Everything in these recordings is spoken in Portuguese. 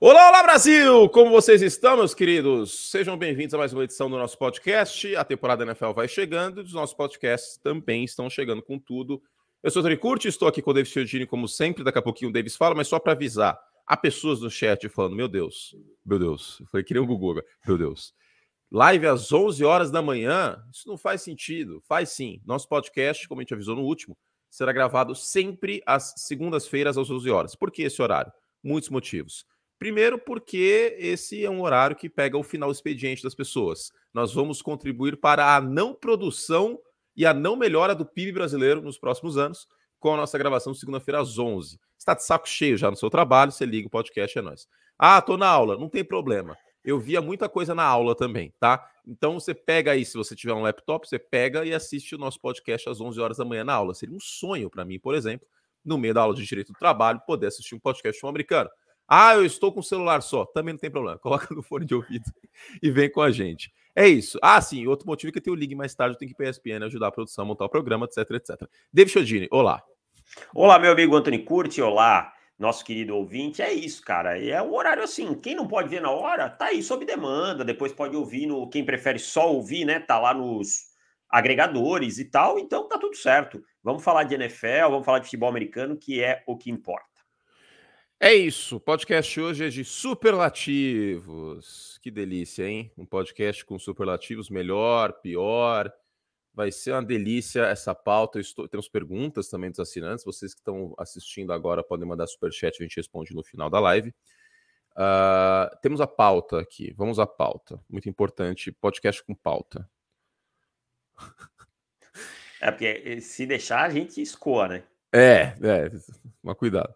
Olá, olá Brasil! Como vocês estão, meus queridos? Sejam bem-vindos a mais uma edição do nosso podcast. A temporada NFL vai chegando e os nossos podcasts também estão chegando com tudo. Eu sou o Tony Curti, estou aqui com o Davis Chiodini, como sempre. Daqui a pouquinho o Davis fala, mas só para avisar. Há pessoas no chat falando: Meu Deus, meu Deus. Foi que nem o Gugu, meu Deus. Live às 11 horas da manhã? Isso não faz sentido. Faz sim. Nosso podcast, como a gente avisou no último, será gravado sempre às segundas-feiras às 11 horas. Por que esse horário? Muitos motivos. Primeiro, porque esse é um horário que pega o final expediente das pessoas. Nós vamos contribuir para a não produção e a não melhora do PIB brasileiro nos próximos anos, com a nossa gravação segunda-feira às 11. Está de saco cheio já no seu trabalho, você liga o podcast, é nós. Ah, tô na aula, não tem problema. Eu via muita coisa na aula também, tá? Então você pega aí, se você tiver um laptop, você pega e assiste o nosso podcast às 11 horas da manhã na aula. Seria um sonho para mim, por exemplo, no meio da aula de direito do trabalho, poder assistir um podcast um americano. Ah, eu estou com o celular só. Também não tem problema. Coloca no fone de ouvido e vem com a gente. É isso. Ah, sim. Outro motivo é que eu tenho o link mais tarde, eu tenho que ir para a ESPN ajudar a produção, montar o programa, etc, etc. David Chodini, olá. Olá, meu amigo Anthony Curti. Olá, nosso querido ouvinte. É isso, cara. É um horário assim. Quem não pode ver na hora, tá aí sob demanda. Depois pode ouvir no. Quem prefere só ouvir, né? Tá lá nos agregadores e tal. Então tá tudo certo. Vamos falar de NFL, vamos falar de futebol americano, que é o que importa. É isso. O podcast hoje é de superlativos. Que delícia, hein? Um podcast com superlativos melhor, pior. Vai ser uma delícia essa pauta. Estou... Temos perguntas também dos assinantes. Vocês que estão assistindo agora podem mandar superchat, a gente responde no final da live. Uh, temos a pauta aqui. Vamos à pauta. Muito importante. Podcast com pauta. É porque eh, se deixar, a gente escoa, né? É, é. Mas cuidado.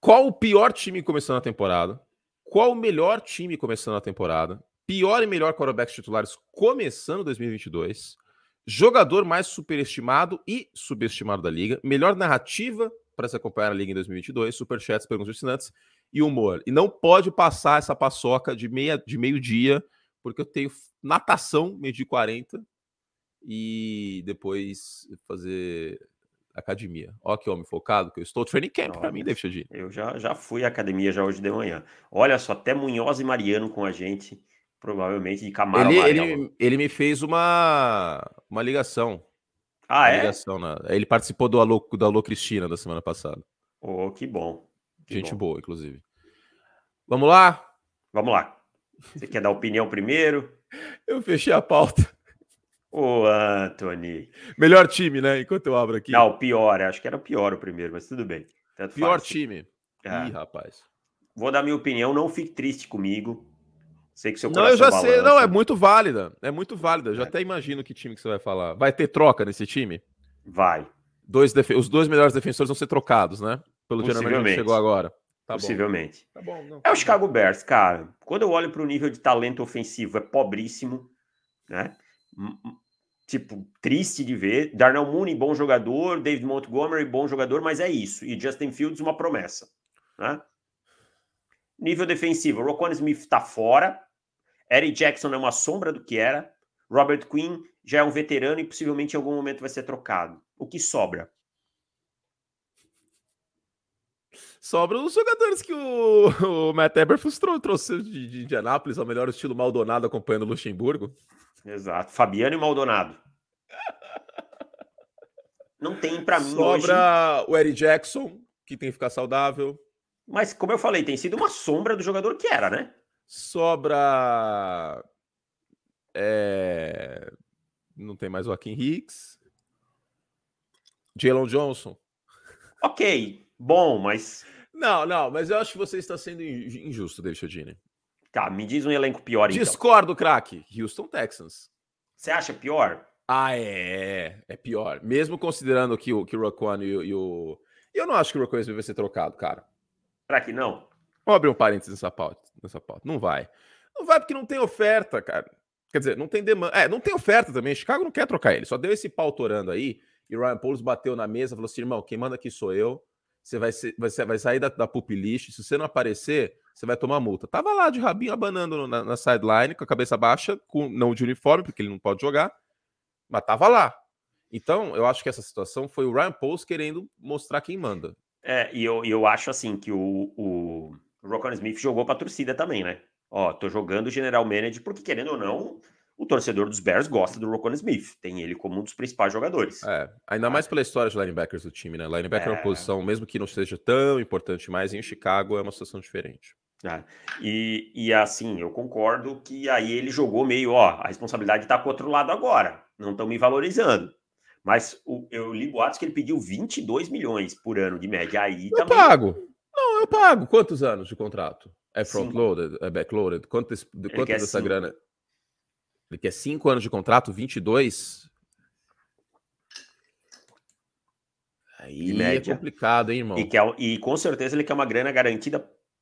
Qual o pior time começando a temporada? Qual o melhor time começando a temporada? Pior e melhor quarterbacks titulares começando 2022? Jogador mais superestimado e subestimado da liga? Melhor narrativa para se acompanhar a liga em 2022? Superchats, perguntas assinantes e humor. E não pode passar essa paçoca de, meia, de meio-dia, porque eu tenho natação meio-dia 40 e depois fazer academia. Ó que homem focado que eu estou. Training camp para mim, David Chodini. Eu já, já fui à academia já hoje de manhã. Olha só, até Munhoz e Mariano com a gente, provavelmente de Camaro ele, ele, ele, me fez uma, uma ligação. Ah, uma é? Ligação na, ele participou do Alô, do Alô Cristina da semana passada. Oh, que bom. Que gente bom. boa, inclusive. Vamos lá? Vamos lá. Você quer dar opinião primeiro? Eu fechei a pauta. Ô, Anthony. Melhor time, né? Enquanto eu abro aqui. Não, o pior. Acho que era o pior o primeiro, mas tudo bem. Tanto pior faz. time. É. Ih, rapaz. Vou dar minha opinião. Não fique triste comigo. Sei que seu Não, eu já balança. sei. Não, é muito válida. É muito válida. Eu já é. até imagino que time que você vai falar. Vai ter troca nesse time? Vai. Dois. Os dois melhores defensores vão ser trocados, né? Pelo geralmente que chegou agora. Tá Possivelmente. Bom. Tá bom, não, é o Chicago Bears, cara. Quando eu olho para o nível de talento ofensivo, é pobríssimo, né? Tipo, triste de ver. Darnell Mooney, bom jogador. David Montgomery, bom jogador, mas é isso. E Justin Fields, uma promessa. Né? Nível defensivo, Roquan Smith tá fora. Eric Jackson é uma sombra do que era. Robert Quinn já é um veterano e possivelmente em algum momento vai ser trocado. O que sobra? Sobram os jogadores que o, o Matt Eberflus trouxe de, de Indianápolis, ao melhor estilo Maldonado acompanhando o Luxemburgo. Exato. Fabiano e Maldonado. Não tem para mim Sobra hoje... o Eric Jackson, que tem que ficar saudável. Mas, como eu falei, tem sido uma sombra do jogador que era, né? Sobra. É... Não tem mais o Joaquim Hicks. Jalen Johnson. Ok, bom, mas. Não, não, mas eu acho que você está sendo injusto, David Chodini. Tá, me diz um elenco pior então. Discordo, craque. Houston Texans. Você acha pior? Ah, é. É pior. Mesmo considerando que o, que o Raquan e, e o. Eu não acho que o Raquan vai ser trocado, cara. Será que não? Vamos abrir um parênteses nessa pauta, nessa pauta. Não vai. Não vai porque não tem oferta, cara. Quer dizer, não tem demanda. É, não tem oferta também. Chicago não quer trocar ele. Só deu esse pau torando aí. E o Ryan Pauls bateu na mesa e falou assim: irmão, quem manda aqui sou eu. Você vai, ser, vai, ser, vai sair da, da. Se você não aparecer, você vai tomar multa. Tava lá de rabinho abanando na, na sideline, com a cabeça baixa, com não de uniforme, porque ele não pode jogar, mas tava lá. Então, eu acho que essa situação foi o Ryan Post querendo mostrar quem manda. É, e eu, eu acho assim que o, o Rocco Smith jogou para a torcida também, né? Ó, tô jogando General Manager porque, querendo ou não, o torcedor dos Bears gosta do Rocco Smith. Tem ele como um dos principais jogadores. É, ainda mais pela história de linebackers do time, né? Linebacker é, é uma posição, mesmo que não seja tão importante mais, em Chicago é uma situação diferente. É. E, e assim, eu concordo que aí ele jogou meio, ó, a responsabilidade tá com o outro lado agora. Não estão me valorizando. Mas o, eu li boatos que ele pediu 22 milhões por ano de média. Aí eu também... pago. Não, eu pago. Quantos anos de contrato? É front-loaded? É back-loaded? Quanto, quanto dessa cinco. grana? Ele quer 5 anos de contrato, 22? Aí é complicado, hein, irmão? E, quer, e com certeza ele quer uma grana garantida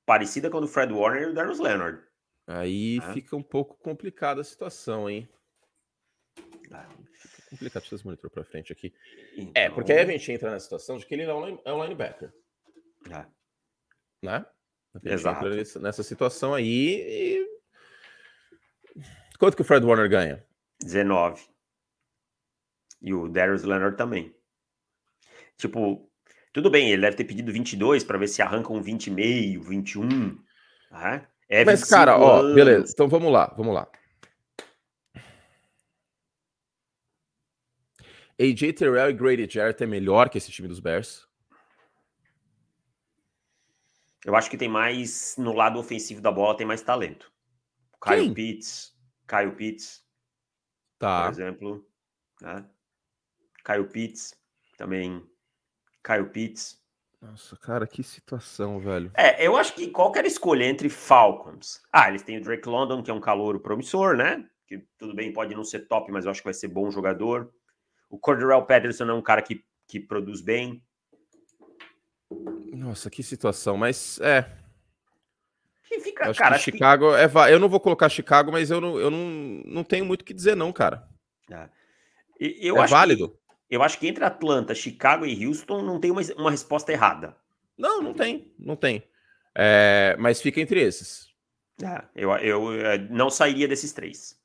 parecida com a do Fred Warner e o Darius Leonard. Aí é. fica um pouco complicada a situação, hein? Ah, fica complicado. Deixa eu monitor para frente aqui. Então... É, porque aí a gente entra na situação de que ele não é um linebacker. É. Né? Exato. nessa situação aí e... Quanto que o Fred Warner ganha? 19. E o Darius Leonard também. Tipo, tudo bem, ele deve ter pedido 22 para ver se arranca um 20,5, 21. Né? É Mas, cara, ó, beleza. Então vamos lá, vamos lá. AJ Terrell e Grady Jarrett é melhor que esse time dos Bears? Eu acho que tem mais, no lado ofensivo da bola, tem mais talento. Kyle Pitts, Kyle Pitts, tá. por exemplo. Né? Kyle Pitts, também Kyle Pitts. Nossa, cara, que situação, velho. É, eu acho que qualquer escolha entre Falcons. Ah, eles têm o Drake London, que é um calouro promissor, né? Que tudo bem, pode não ser top, mas eu acho que vai ser bom jogador. O Cordell Patterson é um cara que, que produz bem. Nossa, que situação, mas é. Que fica, acho cara. Que Chicago que... é. Eu não vou colocar Chicago, mas eu não, eu não, não tenho muito o que dizer, não, cara. É, eu é válido. Que, eu acho que entre Atlanta, Chicago e Houston não tem uma, uma resposta errada. Não, não tem, não tem. É, mas fica entre esses. É, eu, eu, eu é, não sairia desses três.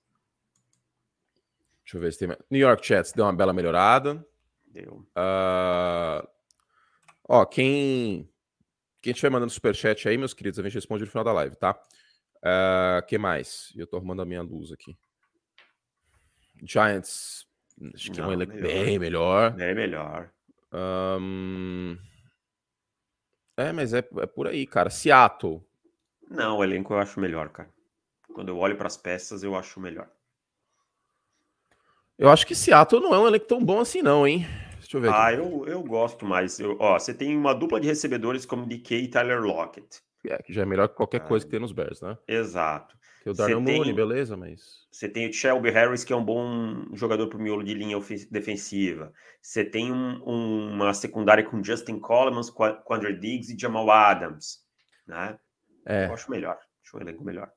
Deixa eu ver se tem. New York Jets deu uma bela melhorada. Deu. Uh... Ó, quem. Quem estiver mandando superchat aí, meus queridos, a gente responde no final da live, tá? Uh, que mais? Eu tô arrumando a minha luz aqui. Giants. Acho que Não, é um elenco bem melhor. Bem melhor. Um... É, mas é, é por aí, cara. Seattle. Não, o elenco eu acho melhor, cara. Quando eu olho para as peças, eu acho melhor. Eu acho que Seattle não é um elenco tão bom assim, não, hein? Deixa eu ver. Ah, eu, eu gosto mais. Eu, ó, você tem uma dupla de recebedores como DK e Tyler Lockett. É, que já é melhor que qualquer ah, coisa que tem nos Bears, né? Exato. Tem o Darnell Mooney, beleza, mas. Você tem o Shelby Harris, que é um bom jogador para o miolo de linha defensiva. Você tem um, uma secundária com Justin Coleman, Quandre Diggs e Jamal Adams. Né? É. Eu acho melhor. Acho um elenco melhor.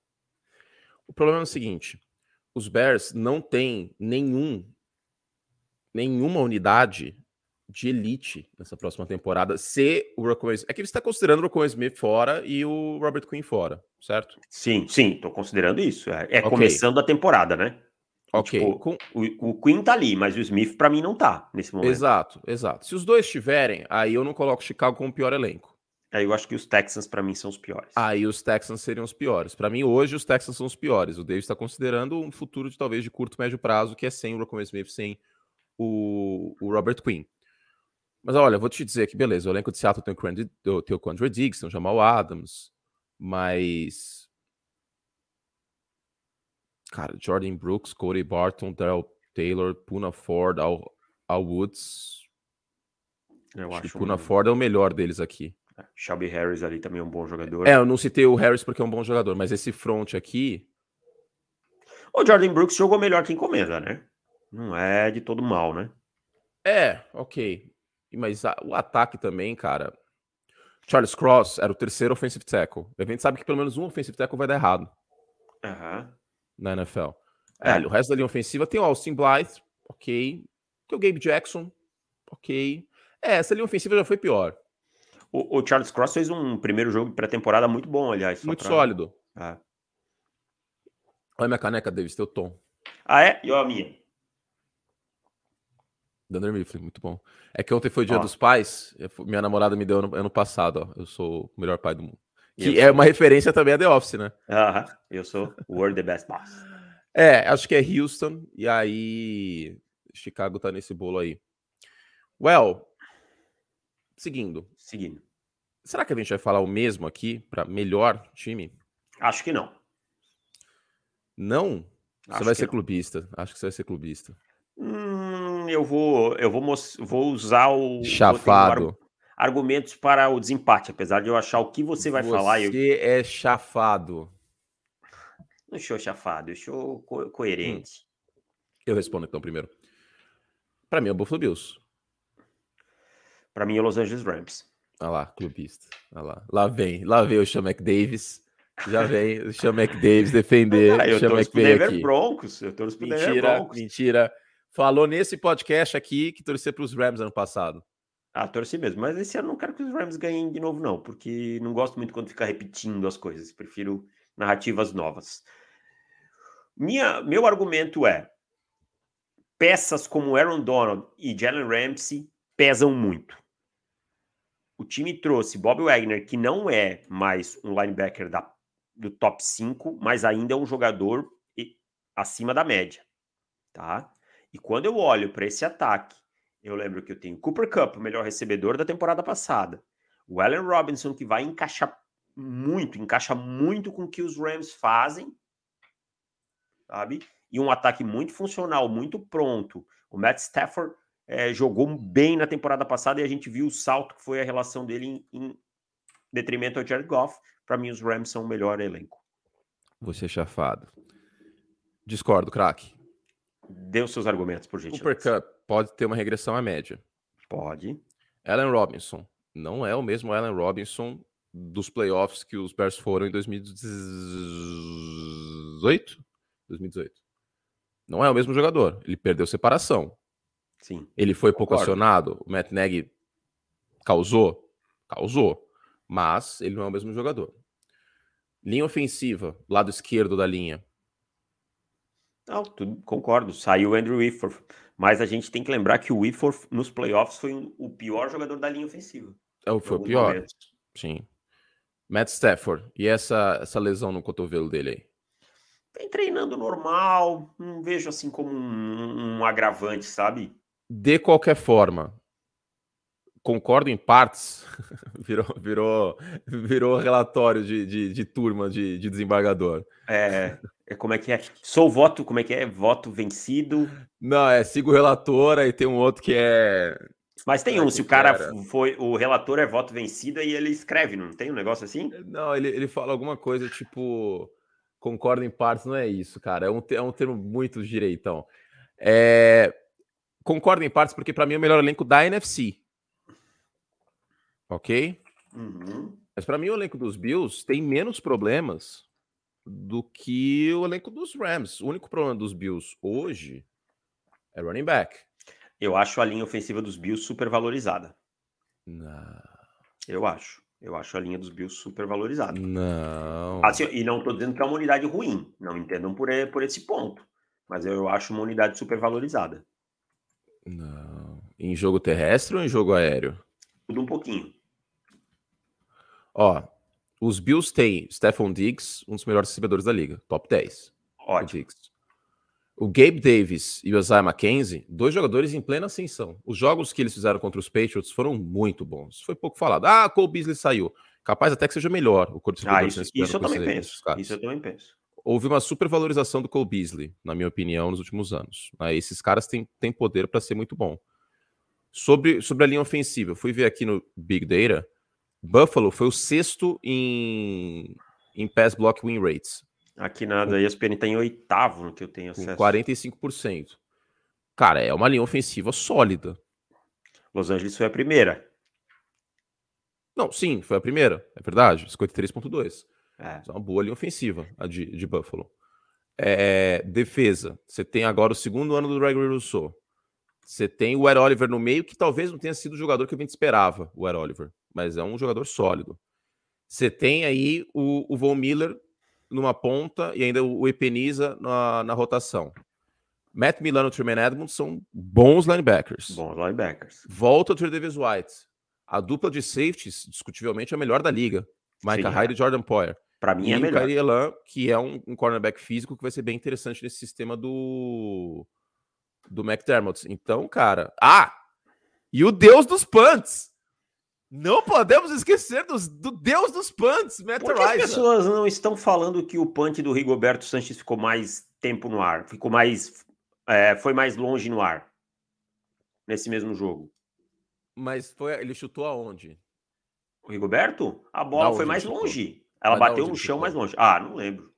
O problema é o seguinte: os Bears não têm nenhum nenhuma unidade de elite nessa próxima temporada se o Rocco É que você está considerando o Rocco Smith fora e o Robert Quinn fora, certo? Sim, sim, estou considerando isso. É, é okay. começando a temporada, né? Ok. Tipo, Com... o, o Quinn tá ali, mas o Smith para mim não tá nesse momento. Exato, exato. Se os dois estiverem, aí eu não coloco Chicago como o pior elenco. Aí eu acho que os Texans, para mim, são os piores. Aí os Texans seriam os piores. Para mim, hoje, os Texans são os piores. O Davis está considerando um futuro de talvez de curto, médio prazo, que é sem o Rocco Smith, sem o, o Robert Quinn. Mas olha, vou te dizer que beleza, o elenco de Seattle tem o, Quandre, tem o Diggs, tem o Jamal Adams, mas. Cara, Jordan Brooks, Cody Barton, Daryl Taylor, Puna Ford, Al, Al Woods. Eu acho, acho que Puna um... Ford é o melhor deles aqui. Shelby Harris ali também é um bom jogador. É, eu não citei o Harris porque é um bom jogador, mas esse front aqui. O Jordan Brooks jogou melhor que encomenda, né? Não é de todo mal, né? É, ok. Mas a, o ataque também, cara. Charles Cross era o terceiro offensive tackle. A gente sabe que pelo menos um offensive tackle vai dar errado. Uhum. Na NFL. É. É, o resto da linha ofensiva tem o Austin Blythe, ok. Tem o Gabe Jackson, ok. É, essa linha ofensiva já foi pior. O, o Charles Cross fez um primeiro jogo pré-temporada muito bom, aliás. Muito pra... sólido. É. Olha minha caneca, Davis, teu tom. Ah, é? E olha a minha. Dunder Mifflin, muito bom. É que ontem foi o dia ó. dos pais. Minha namorada me deu ano, ano passado, ó. Eu sou o melhor pai do mundo. Que é uma referência também a The Office, né? Aham, uh -huh. eu sou o World the Best Boss. É, acho que é Houston, e aí Chicago tá nesse bolo aí. Well, seguindo. Seguindo. Será que a gente vai falar o mesmo aqui para melhor time? Acho que não. Não? Você vai ser não. clubista. Acho que você vai ser clubista. Hum, eu vou, eu vou, vou usar o chafado. argumentos para o desempate, apesar de eu achar o que você vai você falar. Você eu... é chafado. Não sou chafado, eu sou co coerente. Hum. Eu respondo então primeiro. Para mim é o Buffalo Bills. Para mim é o Los Angeles Rams. Olha lá, clubista. Olha lá. Lá vem, lá vem o Sean Davis. Já vem o Sean Davis defender. Ah, eu Sean torço pro Denver Broncos. Eu torço pro mentira, Denver Broncos. Mentira. Falou nesse podcast aqui que torcer para os Rams ano passado. Ah, torci mesmo. Mas esse ano não quero que os Rams ganhem de novo, não. Porque não gosto muito quando fica repetindo as coisas. Prefiro narrativas novas. Minha, meu argumento é: peças como Aaron Donald e Jalen Ramsey pesam muito. O time trouxe Bob Wagner, que não é mais um linebacker da, do top 5, mas ainda é um jogador acima da média. Tá? E quando eu olho para esse ataque, eu lembro que eu tenho Cooper Cup, o melhor recebedor da temporada passada. O Allen Robinson, que vai encaixar muito, encaixa muito com o que os Rams fazem, sabe? E um ataque muito funcional, muito pronto. O Matt Stafford é, jogou bem na temporada passada e a gente viu o salto que foi a relação dele em, em detrimento ao Jared Goff. Para mim, os Rams são o melhor elenco. Você chafado. Discordo, craque. Dê os seus argumentos, por gentileza. Cooper Cup pode ter uma regressão à média. Pode. Allen Robinson não é o mesmo Allen Robinson dos playoffs que os Bears foram em 2018? 2018. Não é o mesmo jogador. Ele perdeu separação. Sim. Ele foi pouco acionado. O Matt Nagy causou? Causou. Mas ele não é o mesmo jogador. Linha ofensiva, lado esquerdo da linha. Não, tudo, concordo. Saiu o Andrew Whitworth. Mas a gente tem que lembrar que o Whitworth nos playoffs foi o pior jogador da linha ofensiva. É, foi o pior. Momentos. Sim. Matt Stafford. E essa, essa lesão no cotovelo dele aí? Vem treinando normal. Não vejo assim como um, um agravante, sabe? De qualquer forma, concordo em partes, virou, virou, virou relatório de, de, de turma de, de, desembargador. É, é, como é que é? Sou voto, como é que é? Voto vencido. Não, é, sigo o relator, aí tem um outro que é. Mas tem um, se o cara era. foi. O relator é voto vencido e ele escreve, não tem um negócio assim? Não, ele, ele fala alguma coisa tipo. Concordo em partes, não é isso, cara. É um, é um termo muito direitão. É, concordo em partes, porque para mim é o melhor elenco da NFC. Ok? Uhum. Mas para mim o elenco dos Bills tem menos problemas do que o elenco dos Rams. O único problema dos Bills hoje é running back. Eu acho a linha ofensiva dos Bills super valorizada. Não. Eu acho. Eu acho a linha dos Bills super valorizada. Não. Assim, e não estou dizendo que é uma unidade ruim. Não entendam por, por esse ponto. Mas eu acho uma unidade super valorizada. Não. Em jogo terrestre ou em jogo aéreo? Tudo um pouquinho. Ó, os Bills têm Stephon Diggs, um dos melhores recebedores da liga, top 10. Ótimo. O, o Gabe Davis e o Isaiah McKenzie, dois jogadores em plena ascensão. Os jogos que eles fizeram contra os Patriots foram muito bons. Foi pouco falado. Ah, Cole Beasley saiu. Capaz até que seja melhor o corpo de ah, isso, isso eu também penso. Isso eu também penso houve uma supervalorização do Cole Beasley, na minha opinião, nos últimos anos. Né? esses caras têm, têm poder para ser muito bom. Sobre, sobre a linha ofensiva, eu fui ver aqui no Big Data, Buffalo foi o sexto em, em pass block win rates. Aqui nada, a ESPN está em oitavo no que eu tenho acesso. Com 45%. Cara, é uma linha ofensiva sólida. Los Angeles foi a primeira. Não, sim, foi a primeira, é verdade, 53.2. É. é uma boa linha ofensiva, a de, de Buffalo. É, defesa, você tem agora o segundo ano do Gregory Rousseau. Você tem o Ed Oliver no meio, que talvez não tenha sido o jogador que a gente esperava, o Ed Oliver, mas é um jogador sólido. Você tem aí o, o Von Miller numa ponta e ainda o Epeniza na, na rotação. Matt Milano e o Tremaine Edmonds são bons linebackers. Bons linebackers. Volta o Davis White. A dupla de safeties, discutivelmente, é a melhor da liga. Micah Hyde e Jordan Poyer. Para mim e é melhor. E o Elan, que é um, um, cornerback físico que vai ser bem interessante nesse sistema do do McDermott. Então, cara, ah, e o deus dos punts. Não podemos esquecer dos, do deus dos punts, Matt Por que as pessoas não estão falando que o punt do Rigoberto Sanches ficou mais tempo no ar? Ficou mais... É, foi mais longe no ar? Nesse mesmo jogo. Mas foi, ele chutou aonde? O Rigoberto? A bola foi mais longe. Ela Mas bateu no chão mais longe. Ah, não lembro.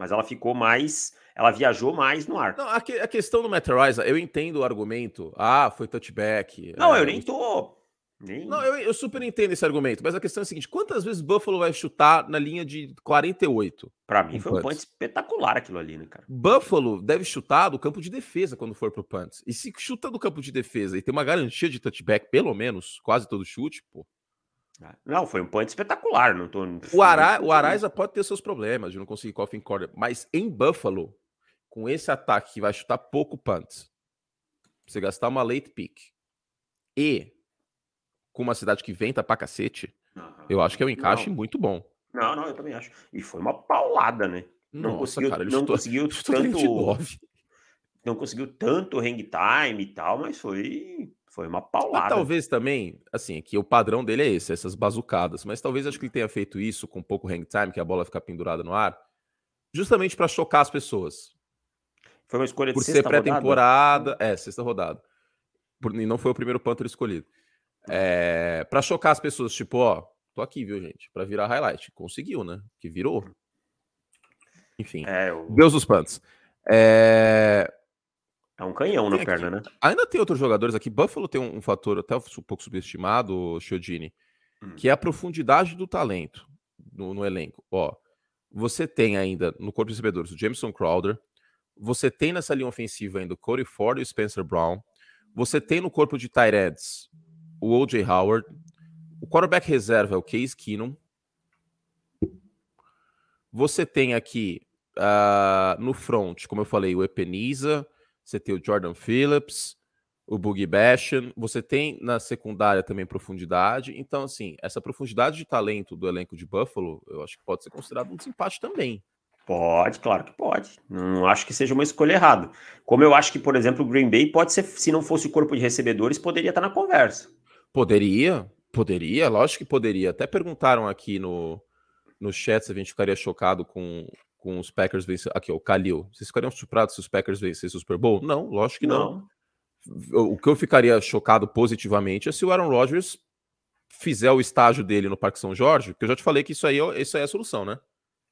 Mas ela ficou mais... Ela viajou mais no ar. Não, a, que, a questão do Matt Rice, eu entendo o argumento. Ah, foi touchback. Não, é, eu nem tô nem... Não, eu, eu, super entendo esse argumento, mas a questão é a seguinte: quantas vezes Buffalo vai chutar na linha de 48? Para mim foi um punt espetacular aquilo ali, né, cara? Buffalo deve chutar do campo de defesa quando for pro punt. E se chuta do campo de defesa e tem uma garantia de touchback, pelo menos, quase todo chute, pô. Ah, não, foi um punt espetacular. Não tô... O, Ara, o Araiza pode ter seus problemas de não conseguir coffin corner, mas em Buffalo, com esse ataque que vai chutar pouco punt, você gastar uma late pick e com uma cidade que venta pra cacete, uhum. eu acho que é um encaixe não. muito bom. Não, não, eu também acho. E foi uma paulada, né? Não Nossa, conseguiu, cara, não conseguiu tanto. Não conseguiu tanto hang time e tal, mas foi foi uma paulada. Mas talvez também, assim, que o padrão dele é esse, essas bazucadas. Mas talvez acho que ele tenha feito isso com pouco hang time, que a bola fica pendurada no ar, justamente para chocar as pessoas. Foi uma escolha de Por ser pré-temporada, é, sexta rodada. Por, e não foi o primeiro panther escolhido. É, para chocar as pessoas, tipo, ó, tô aqui, viu, gente? Para virar highlight. Conseguiu, né? Que virou. Enfim. É, o... Deus dos pantos. É... é um canhão tem na aqui, perna, né? Ainda tem outros jogadores aqui. Buffalo tem um, um fator até um pouco subestimado, Chiodini, hum. que é a profundidade do talento no, no, elenco. Ó, você tem ainda no corpo de recebedores o Jameson Crowder, você tem nessa linha ofensiva ainda o Cody Ford e o Spencer Brown, você tem no corpo de tight ends o O.J. Howard. O quarterback reserva é o Case Keenum. Você tem aqui uh, no front, como eu falei, o Epeniza. Você tem o Jordan Phillips, o Boogie Bashan. Você tem na secundária também profundidade. Então, assim, essa profundidade de talento do elenco de Buffalo, eu acho que pode ser considerado um desempate também. Pode, claro que pode. Não acho que seja uma escolha errada. Como eu acho que, por exemplo, o Green Bay pode ser, se não fosse o corpo de recebedores, poderia estar na conversa. Poderia, poderia, lógico que poderia. Até perguntaram aqui no, no chat se a gente ficaria chocado com, com os Packers vencer. Aqui, o Kalil. Vocês ficariam surpresos se os Packers vencessem o Super Bowl? Não, lógico que não. não. O que eu ficaria chocado positivamente é se o Aaron Rodgers fizer o estágio dele no Parque São Jorge, porque eu já te falei que isso aí, é isso aí é a solução, né?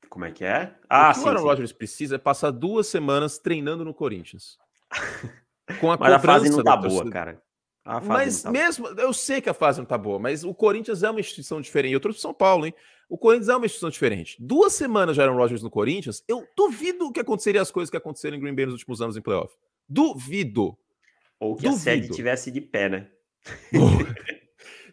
Como é que é? Ah, o que sim, o Aaron Rodgers precisa é passar duas semanas treinando no Corinthians. Com a Mas a fase não tá boa, cara. Mas tá mesmo, eu sei que a fase não tá boa, mas o Corinthians é uma instituição diferente. Eu trouxe São Paulo, hein? O Corinthians é uma instituição diferente. Duas semanas já eram Rodgers no Corinthians, eu duvido que aconteceria as coisas que aconteceram em Green Bay nos últimos anos em playoff. Duvido. Ou que duvido. a sede tivesse de pé, né?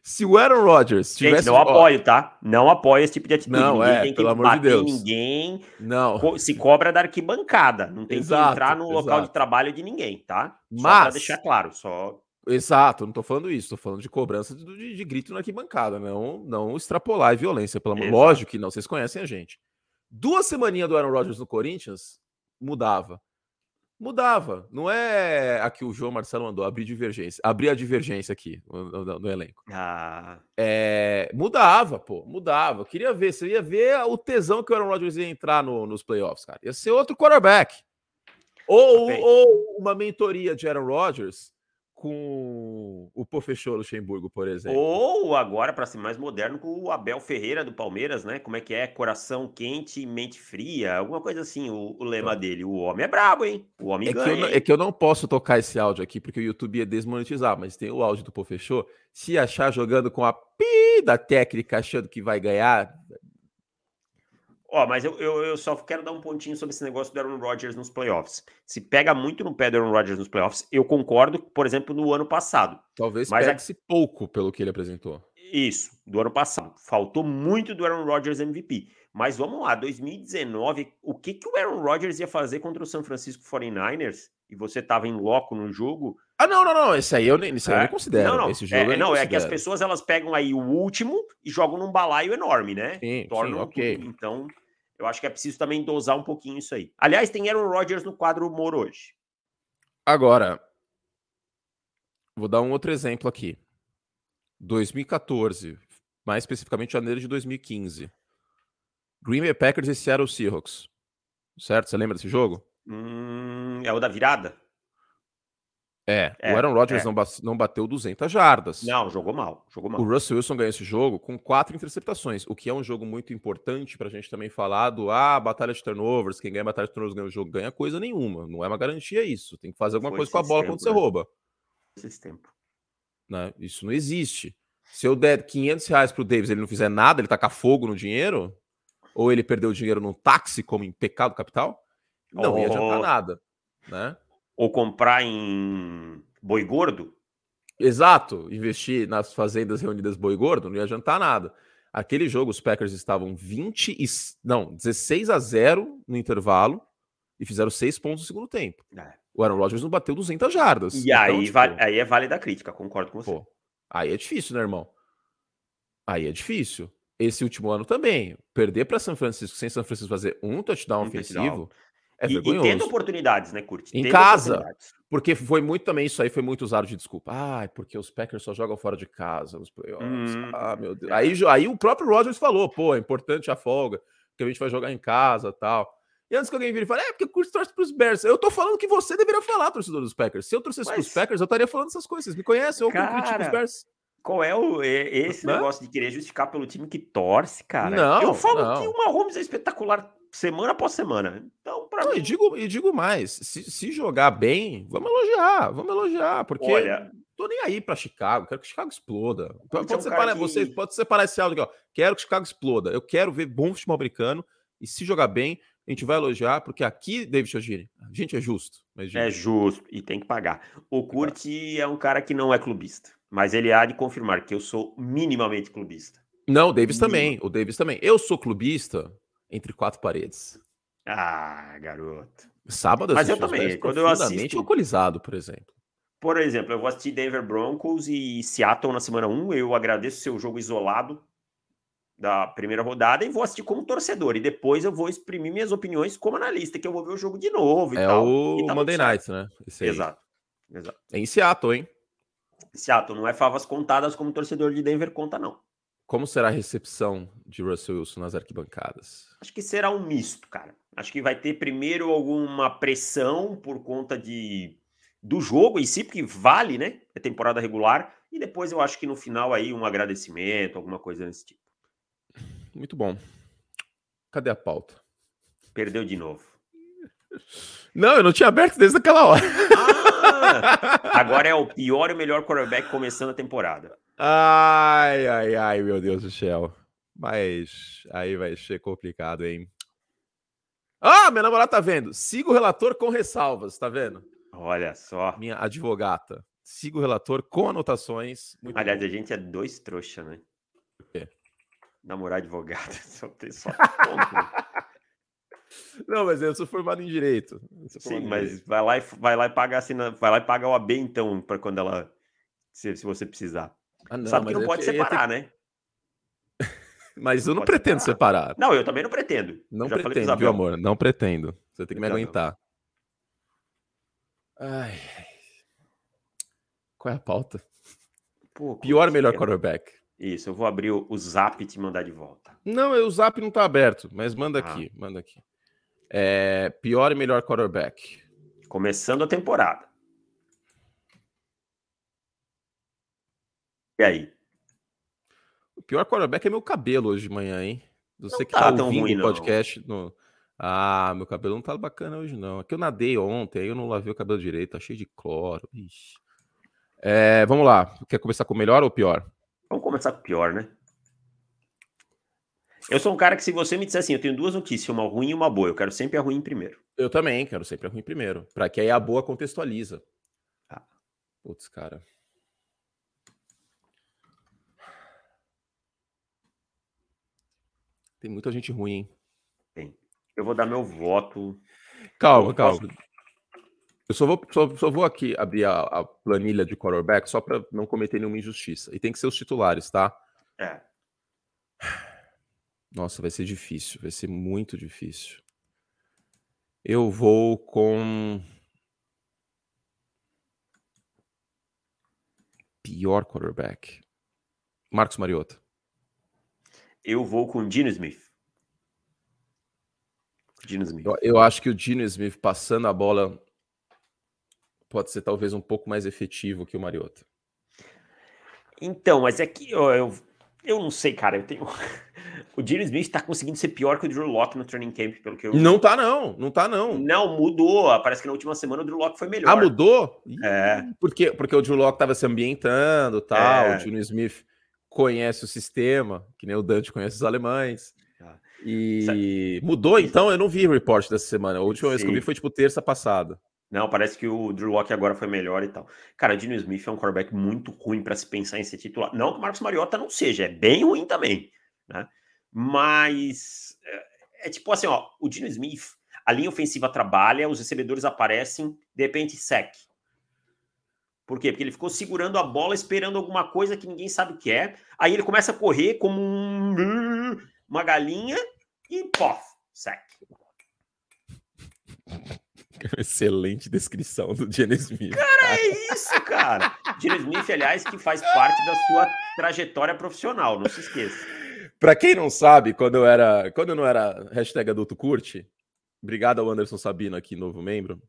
Se o Aaron Rodgers tivesse. Gente, não apoio, tá? Não apoio esse tipo de atitude. Não, ninguém é, tem que pelo amor de Deus. ninguém. Não. Se cobra da arquibancada. Não tem exato, que entrar no local de trabalho de ninguém, tá? Só Mas. Pra deixar claro, só Exato, não tô falando isso, tô falando de cobrança de, de, de grito na arquibancada, não, não extrapolar a violência, pelo amor. Lógico que não, vocês conhecem a gente. Duas semaninhas do Aaron Rodgers no Corinthians, mudava. Mudava. Não é aqui o João Marcelo mandou abrir divergência. Abrir a divergência aqui no, no, no elenco. Ah. É, mudava, pô. Mudava. Eu queria ver. Você ia ver o tesão que o Aaron Rodgers ia entrar no, nos playoffs, cara. Ia ser outro quarterback. Ou, ou uma mentoria de Aaron Rodgers com o Pofechou Luxemburgo, por exemplo. Ou agora, para ser mais moderno, com o Abel Ferreira do Palmeiras, né? Como é que é? Coração quente e mente fria, alguma coisa assim, o, o lema é. dele. O homem é brabo, hein? O homem é ganha. Que eu, é que eu não posso tocar esse áudio aqui, porque o YouTube ia desmonetizar, mas tem o áudio do Pofechou. Se achar jogando com a pi da técnica, achando que vai ganhar, Ó, mas eu, eu, eu, só quero dar um pontinho sobre esse negócio do Aaron Rodgers nos playoffs. Se pega muito no pé do Aaron Rodgers nos playoffs, eu concordo, por exemplo, no ano passado. Talvez mas pegue-se pouco pelo que ele apresentou. Isso, do ano passado. Faltou muito do Aaron Rodgers MVP. Mas vamos lá, 2019, o que, que o Aaron Rodgers ia fazer contra o San Francisco 49ers? E você estava em loco no jogo? Ah, não, não, não. Esse aí eu nem, esse é? eu nem considero. Não, não. Esse jogo é, não, considero. é que as pessoas elas pegam aí o último e jogam num balaio enorme, né? Sim, Tornam sim, ok. Tudo. Então, eu acho que é preciso também dosar um pouquinho isso aí. Aliás, tem Aaron Rodgers no quadro humor hoje. Agora, vou dar um outro exemplo aqui. 2014, mais especificamente janeiro de 2015. Green Bay Packers e Seattle Seahawks. Certo? Você lembra desse jogo? Hum, é o da virada? É, é o Aaron Rodgers é. não, não bateu 200 jardas. Não, jogou mal, jogou mal. O Russell Wilson ganhou esse jogo com quatro interceptações, o que é um jogo muito importante para a gente também falar do ah, batalha de turnovers, quem ganha batalha de turnovers ganha o jogo, ganha coisa nenhuma. Não é uma garantia isso. Tem que fazer alguma Foi coisa com a bola tempo, quando você né? rouba. Esse tempo. Né? Isso não existe. Se eu der 500 reais pro Davis ele não fizer nada, ele tacar fogo no dinheiro, ou ele perdeu dinheiro num táxi como em pecado capital, não oh. ia adiantar nada, né? Ou comprar em boi gordo? Exato, investir nas fazendas reunidas boi gordo não ia adiantar nada. Aquele jogo, os Packers estavam 20 e não, 16 a 0 no intervalo e fizeram 6 pontos no segundo tempo. É. O Aaron Rodgers não bateu 200 jardas. E então, aí, tipo, aí é válida a crítica, concordo com você. Pô, aí é difícil, né, irmão? Aí é difícil. Esse último ano também. Perder para São Francisco sem São Francisco fazer um touchdown um ofensivo. Touchdown. É e, e tendo oportunidades, né, Curti? Em tendo casa. Porque foi muito também, isso aí foi muito usado de desculpa. Ah, porque os Packers só jogam fora de casa, os playoffs. Hum, ah, meu Deus. É. Aí, aí o próprio Rodgers falou, pô, é importante a folga, que a gente vai jogar em casa tal. E antes que alguém vire e fale, é porque o Curtis torce pros Bears. Eu tô falando que você deveria falar, torcedor dos Packers. Se eu torcesse Mas... pros Packers, eu estaria falando essas coisas. Vocês me conhecem, eu Cara... critico os Bears. Qual é o, esse negócio de querer justificar pelo time que torce, cara? Não, eu falo não. que o Mahomes é espetacular semana após semana. Então, para mim. E digo, e digo mais: se, se, jogar bem, vamos elogiar, vamos elogiar, porque Olha, tô nem aí para Chicago, quero que Chicago exploda. Pode, é um separar, que... você, pode separar esse áudio aqui, ó. Quero que Chicago exploda. Eu quero ver bom futebol americano e se jogar bem, a gente vai elogiar, porque aqui, David Chagiri, a gente é justo. Mas, gente... É justo e tem que pagar. O Curti é um cara que não é clubista. Mas ele há de confirmar que eu sou minimamente clubista. Não, o Davis também. O Davis também. Eu sou clubista entre quatro paredes. Ah, garoto. Sábado Mas eu também. Quando eu assisto alcoolizado, por exemplo. Por exemplo, eu vou assistir Denver Broncos e Seattle na semana 1. Eu agradeço seu jogo isolado da primeira rodada e vou assistir como torcedor. E depois eu vou exprimir minhas opiniões como analista, que eu vou ver o jogo de novo e é tal. o tá Monday Night, né? Exato. Exato. É em Seattle, hein? Seattle, não é favas contadas como torcedor de Denver conta, não. Como será a recepção de Russell Wilson nas arquibancadas? Acho que será um misto, cara. Acho que vai ter primeiro alguma pressão por conta de do jogo em si, porque vale, né? É temporada regular. E depois eu acho que no final aí um agradecimento, alguma coisa desse tipo. Muito bom. Cadê a pauta? Perdeu de novo. Não, eu não tinha aberto desde aquela hora. Ah, agora é o pior e o melhor quarterback começando a temporada. Ai, ai, ai, meu Deus do céu. Mas aí vai ser complicado, hein? Ah, minha namorada tá vendo. Siga o relator com ressalvas, tá vendo? Olha só. Minha advogata. Siga o relator com anotações. Muito Aliás, bom. a gente é dois trouxa, né? O quê? Namorar advogado. Só tem só Não, mas eu sou formado em direito. Sim, mas direito. vai lá e vai lá e paga assim, vai lá e paga o AB então para quando ela se, se você precisar. Ah, não, Sabe que não pode separar, ter... né? mas eu não, não pretendo separar. separar. Não, eu também não pretendo. Não pretendo, viu, amor? Não pretendo. Você tem que me aguentar. Ai. Qual é a pauta? Pô, Pior melhor é? quarterback? Isso, eu vou abrir o, o Zap e te mandar de volta. Não, o Zap não tá aberto, mas manda ah. aqui, manda aqui. É, pior e melhor quarterback. Começando a temporada. E aí? O pior quarterback é meu cabelo hoje de manhã, hein? Você não que tá, tá ouvindo ruim, o podcast no... Ah, meu cabelo não tá bacana hoje, não. Aqui eu nadei ontem, aí eu não lavei o cabelo direito, tá cheio de cloro. Ixi. É, vamos lá. Quer começar com o melhor ou pior? Vamos começar com o pior, né? Eu sou um cara que, se você me disser assim, eu tenho duas notícias, uma ruim e uma boa, eu quero sempre a ruim primeiro. Eu também, quero sempre a ruim primeiro. Para que aí a boa contextualiza. Ah. Putz, cara. Tem muita gente ruim, hein? Tem. Eu vou dar meu voto. Calma, eu calma. Posso... Eu só vou, só, só, vou aqui abrir a, a planilha de quarterback só para não cometer nenhuma injustiça. E tem que ser os titulares, tá? É. Nossa, vai ser difícil. Vai ser muito difícil. Eu vou com. Pior quarterback. Marcos Mariota. Eu vou com Dino Smith. Dino Smith. Eu, eu acho que o Dino Smith passando a bola pode ser talvez um pouco mais efetivo que o Mariota. Então, mas é que eu, eu, eu não sei, cara. Eu tenho. O Dino Smith tá conseguindo ser pior que o Drew Locke no training camp, pelo que eu. Não tá, não. Não tá, não. Não, mudou. Parece que na última semana o Drew Locke foi melhor. Ah, mudou? É. Porque, porque o Drew Locke tava se ambientando tal. É. O Dino Smith conhece o sistema, que nem o Dante conhece os alemães. Ah. E mudou, então? Eu não vi o report dessa semana. A última Sim. vez que eu vi foi tipo terça passada. Não, parece que o Drew Locke agora foi melhor e tal. Cara, Dino Smith é um quarterback muito ruim para se pensar em ser titular. Não que o Marcos Mariota não seja, é bem ruim também, né? Mas é, é tipo assim, ó, o Dino Smith, a linha ofensiva trabalha, os recebedores aparecem, de repente sec. Por quê? Porque ele ficou segurando a bola, esperando alguma coisa que ninguém sabe o que é. Aí ele começa a correr como um, uma galinha e pof, sec. Excelente descrição do Gene Smith. Cara, cara, é isso, cara. Gene Smith, aliás, que faz parte da sua trajetória profissional, não se esqueça. Para quem não sabe, quando eu era, quando eu não era hashtag adulto curte, obrigado ao Anderson Sabino aqui, novo membro.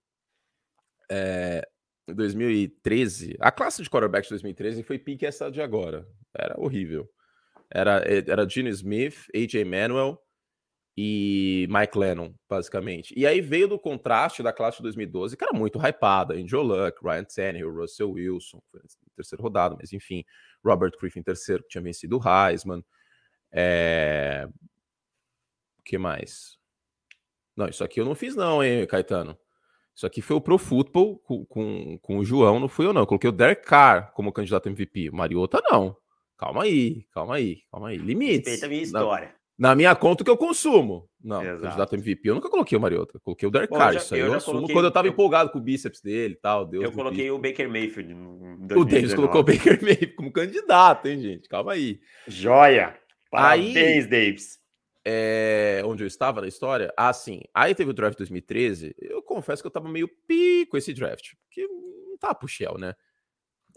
É, em 2013, a classe de quarterback de 2013 foi pique essa de agora. Era horrível. Era, era Gene Smith, AJ Manuel, e Mike Lennon, basicamente. E aí veio do contraste da classe de 2012, que era muito hypada, Angel Luck, Ryan Tannehill, Russell Wilson, terceira rodada, mas enfim, Robert Griffin terceiro, que tinha vencido o Heisman. É... O que mais? Não, isso aqui eu não fiz não, hein, Caetano? Isso aqui foi o Pro Football com, com, com o João, não fui eu não. Eu coloquei o Derek Carr como candidato MVP. Mariota não. Calma aí, calma aí, calma aí. Limites. Respeita a minha história. Na minha conta que eu consumo. Não, Exato. candidato MVP. Eu nunca coloquei o Mariota. Coloquei o Derek Carr. Isso aí eu, eu assumo coloquei... quando eu tava eu... empolgado com o bíceps dele e tal. Deus eu coloquei o Baker Mayfield. O Davis colocou o Baker Mayfield como candidato, hein, gente? Calma aí. Joia! Parabéns, aí, Davis. É, onde eu estava na história? Ah, sim. Aí teve o draft 2013. Eu confesso que eu tava meio pi com esse draft. Porque não tá pro Shell, né?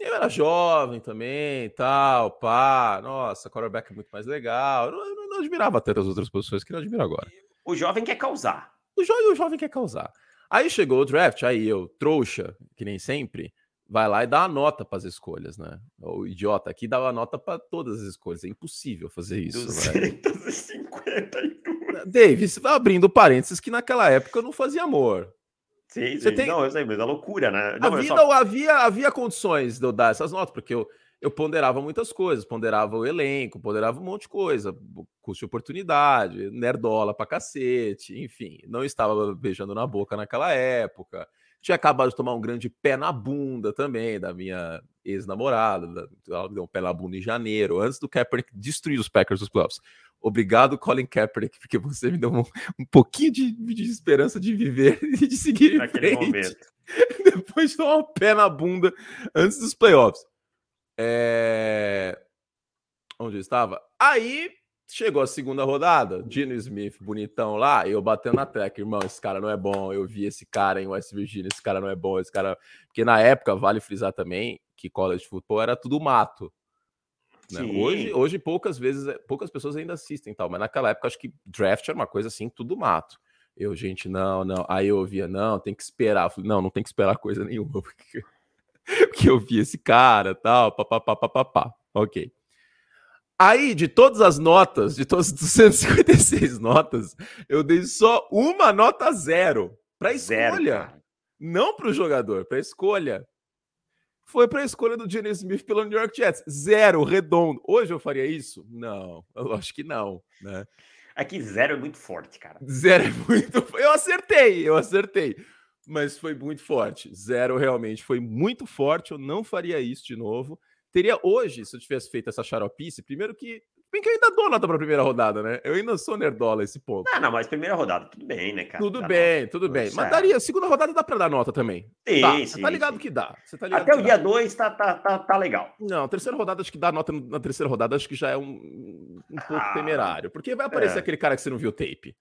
Eu era jovem também, tal, pá. Nossa, quarterback é muito mais legal. Eu não, não admirava tantas outras posições que não admiro agora. O jovem quer causar. O jovem, o jovem quer causar. Aí chegou o draft, aí eu, trouxa, que nem sempre, vai lá e dá a nota para as escolhas, né? O idiota aqui dava nota para todas as escolhas. É impossível fazer isso. 252. Davis, abrindo parênteses, que naquela época eu não fazia amor. Sim, sim. Tem... Não, eu sei, mas é loucura, né? Não, havia, só... havia, havia condições de eu dar essas notas, porque eu, eu ponderava muitas coisas, ponderava o elenco, ponderava um monte de coisa, custo de oportunidade, nerdola pra cacete, enfim, não estava beijando na boca naquela época. Tinha acabado de tomar um grande pé na bunda também da minha ex-namorada. Ela deu um pé na bunda em janeiro, antes do Kaepernick destruir os Packers dos playoffs. Obrigado, Colin Kaepernick, porque você me deu um, um pouquinho de, de, esperança de viver e de seguir Naquele em frente. Momento. Depois de tomar um pé na bunda antes dos playoffs. É... Onde eu estava? Aí chegou a segunda rodada, Dino Smith, bonitão lá, eu batendo na tecla, irmão, esse cara não é bom, eu vi esse cara em West Virginia, esse cara não é bom, esse cara... Porque na época, vale frisar também, que college football era tudo mato. Né? Hoje, hoje poucas vezes, poucas pessoas ainda assistem tal, mas naquela época acho que draft era uma coisa assim, tudo mato. Eu, gente, não, não. Aí eu ouvia, não, tem que esperar. Eu falei, não, não tem que esperar coisa nenhuma, porque, porque eu vi esse cara, tal, papapá, papapá. Ok. Aí, de todas as notas, de todas as 256 notas, eu dei só uma nota zero para escolha. Zero, não para o jogador, para escolha foi para a escolha do Gene Smith pelo New York Jets. Zero, redondo. Hoje eu faria isso? Não, eu acho que não, né? Aqui é zero é muito forte, cara. Zero é muito. Eu acertei, eu acertei. Mas foi muito forte. Zero realmente foi muito forte. Eu não faria isso de novo. Teria hoje, se eu tivesse feito essa xaropice, primeiro que Bem que eu ainda dou nota pra primeira rodada, né? Eu ainda sou nerdola esse ponto. Ah, não, mas primeira rodada, tudo bem, né, cara? Tudo dá bem, nota. tudo bem. Mas daria, segunda rodada dá pra dar nota também. Sim, tá, sim. Você tá ligado sim. que dá. Tá ligado Até o dia 2 tá, tá, tá, tá legal. Não, terceira rodada, acho que dá nota na terceira rodada, acho que já é um, um pouco ah, temerário. Porque vai aparecer é. aquele cara que você não viu o tape.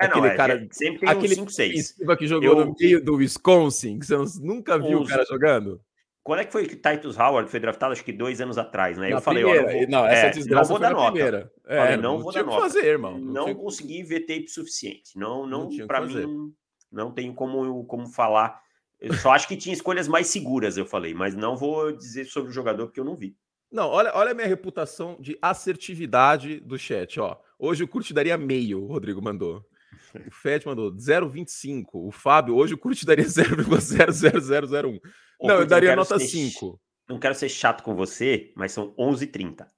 É, aquele não, é, cara, sempre tem aquele um 5, 6. que jogou eu... no meio do Wisconsin, que você nunca viu Os... o cara jogando. Quando é que foi que Titus Howard foi draftado? Acho que dois anos atrás, né? Na eu falei, primeira, ó, não, vou, não, essa é, desgraça não vou dar nota. Primeira. É, falei, não, não vou dar nota. fazer, irmão. Não, não tinha... consegui ver tape suficiente. Não, não, não para mim, não tenho como, como falar. Eu só acho que tinha escolhas mais seguras, eu falei, mas não vou dizer sobre o jogador porque eu não vi. Não, olha, olha a minha reputação de assertividade do chat, ó. Hoje o Curte daria meio, o Rodrigo mandou. O Fed mandou 0,25. O Fábio, hoje o Curte daria 0,00001. Não, eu daria nota 5 não quero ser chato com você, mas são 11h30.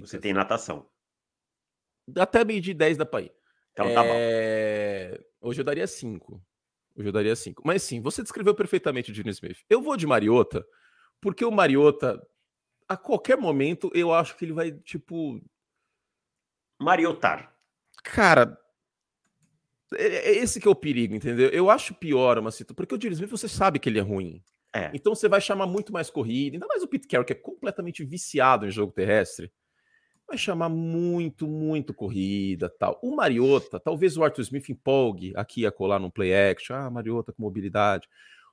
Você tem natação. Até meio de 10 dá pra ir. Então tá é... bom. Hoje eu daria 5. Hoje eu daria 5. Mas sim, você descreveu perfeitamente o Gene Smith. Eu vou de Mariota, porque o Mariota, a qualquer momento, eu acho que ele vai, tipo. Mariotar. Cara, é, é esse que é o perigo, entendeu? Eu acho pior uma situação. Porque o Gene Smith, você sabe que ele é ruim. É. Então você vai chamar muito mais corrida, ainda mais o Pete Carroll, que é completamente viciado em jogo terrestre. Vai chamar muito, muito corrida tal. O Mariota, talvez o Arthur Smith empolgue aqui a colar no play action. Ah, Mariota com mobilidade.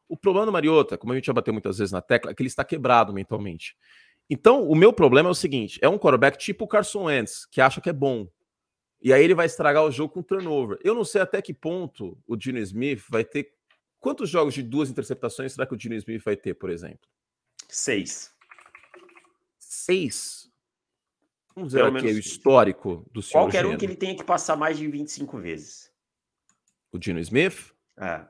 O problema do Mariota, como a gente já bateu muitas vezes na tecla, é que ele está quebrado mentalmente. Então, o meu problema é o seguinte: é um quarterback tipo o Carson Wentz, que acha que é bom. E aí ele vai estragar o jogo com turnover. Eu não sei até que ponto o Gino Smith vai ter Quantos jogos de duas interceptações será que o Dino Smith vai ter, por exemplo? Seis. Seis? Vamos ver aqui o histórico do senhor. Qualquer Geno. um que ele tenha que passar mais de 25 vezes. O Dino Smith? É.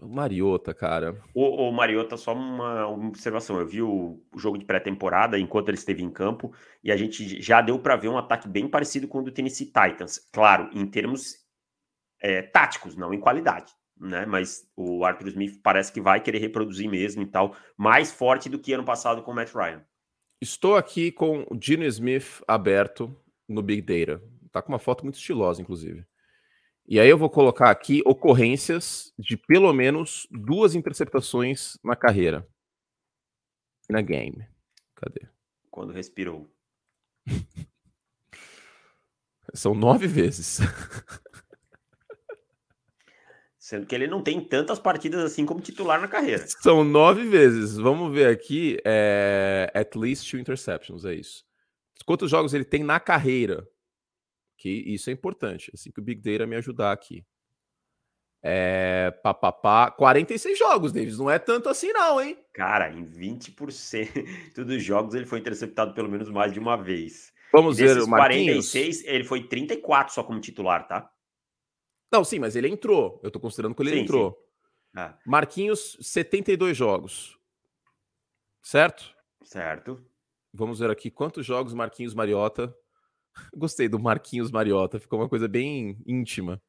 O Mariota, cara. O, o Mariota, só uma, uma, observação. Eu vi o, o jogo de pré-temporada enquanto ele esteve em campo e a gente já deu para ver um ataque bem parecido com o do Tennessee Titans. Claro, em termos é, táticos, não em qualidade né? Mas o Arthur Smith parece que vai querer reproduzir mesmo e tal, mais forte do que ano passado com o Matt Ryan. Estou aqui com o Gino Smith aberto no Big Data. Tá com uma foto muito estilosa, inclusive. E aí eu vou colocar aqui ocorrências de pelo menos duas interceptações na carreira. Na game. Cadê? Quando respirou. São nove vezes. Sendo que ele não tem tantas partidas assim como titular na carreira. São nove vezes. Vamos ver aqui. É... At least two interceptions, é isso. Quantos jogos ele tem na carreira? Que isso é importante. Assim que o Big Data me ajudar aqui. É. Papapá. 46 jogos, Davis. Não é tanto assim, não, hein? Cara, em 20% dos jogos ele foi interceptado pelo menos mais de uma vez. Vamos ver o Marquinhos. 46, ele foi 34 só como titular, tá? Não, sim, mas ele entrou. Eu tô considerando que ele sim, entrou. Sim. Ah. Marquinhos, 72 jogos. Certo? Certo. Vamos ver aqui quantos jogos Marquinhos Mariota. Gostei do Marquinhos Mariota, ficou uma coisa bem íntima.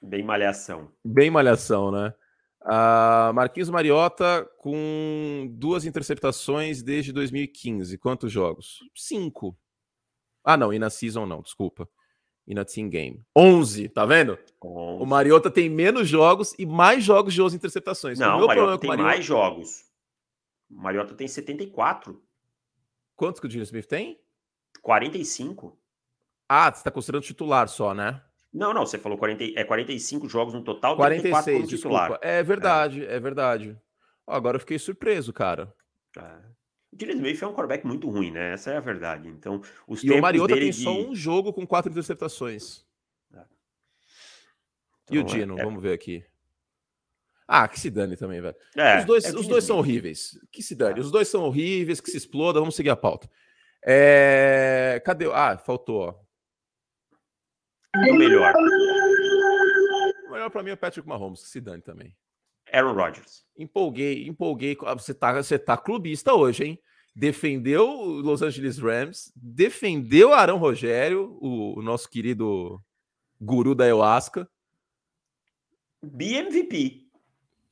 Bem malhação. Bem malhação, né? Uh, Marquinhos Mariota com duas interceptações desde 2015. Quantos jogos? Cinco. Ah, não, e na season não, desculpa e na Team Game. 11, tá vendo? 11. O Mariota tem menos jogos e mais jogos de 11 interceptações. Não, o, Mariota tem Mariota... mais jogos. O Mariota tem 74. Quantos que o Gene Smith tem? 45. Ah, você tá considerando titular só, né? Não, não, você falou 40, é 45 jogos no total, 46 como titular. Desculpa. É verdade, é, é verdade. Ó, agora eu fiquei surpreso, cara. É. O Dylan Smith é um quarterback muito ruim, né? Essa é a verdade. Então, os e o Mariota tem de... só um jogo com quatro interceptações. É. Então, e o então, Dino, é... vamos ver aqui. Ah, que se dane também, velho. É, os dois, é os dois são horríveis. Que se dane. É. Os dois são horríveis, que se exploda. Vamos seguir a pauta. É... Cadê? Ah, faltou, ó. O melhor. O melhor pra mim é Patrick Mahomes, que se dane também. Aaron Rodgers. Empolguei, empolguei. Ah, você tá, você tá clubista hoje, hein? Defendeu o Los Angeles Rams, defendeu Arão Rogério, o, o nosso querido guru da ayahuasca. BMVP.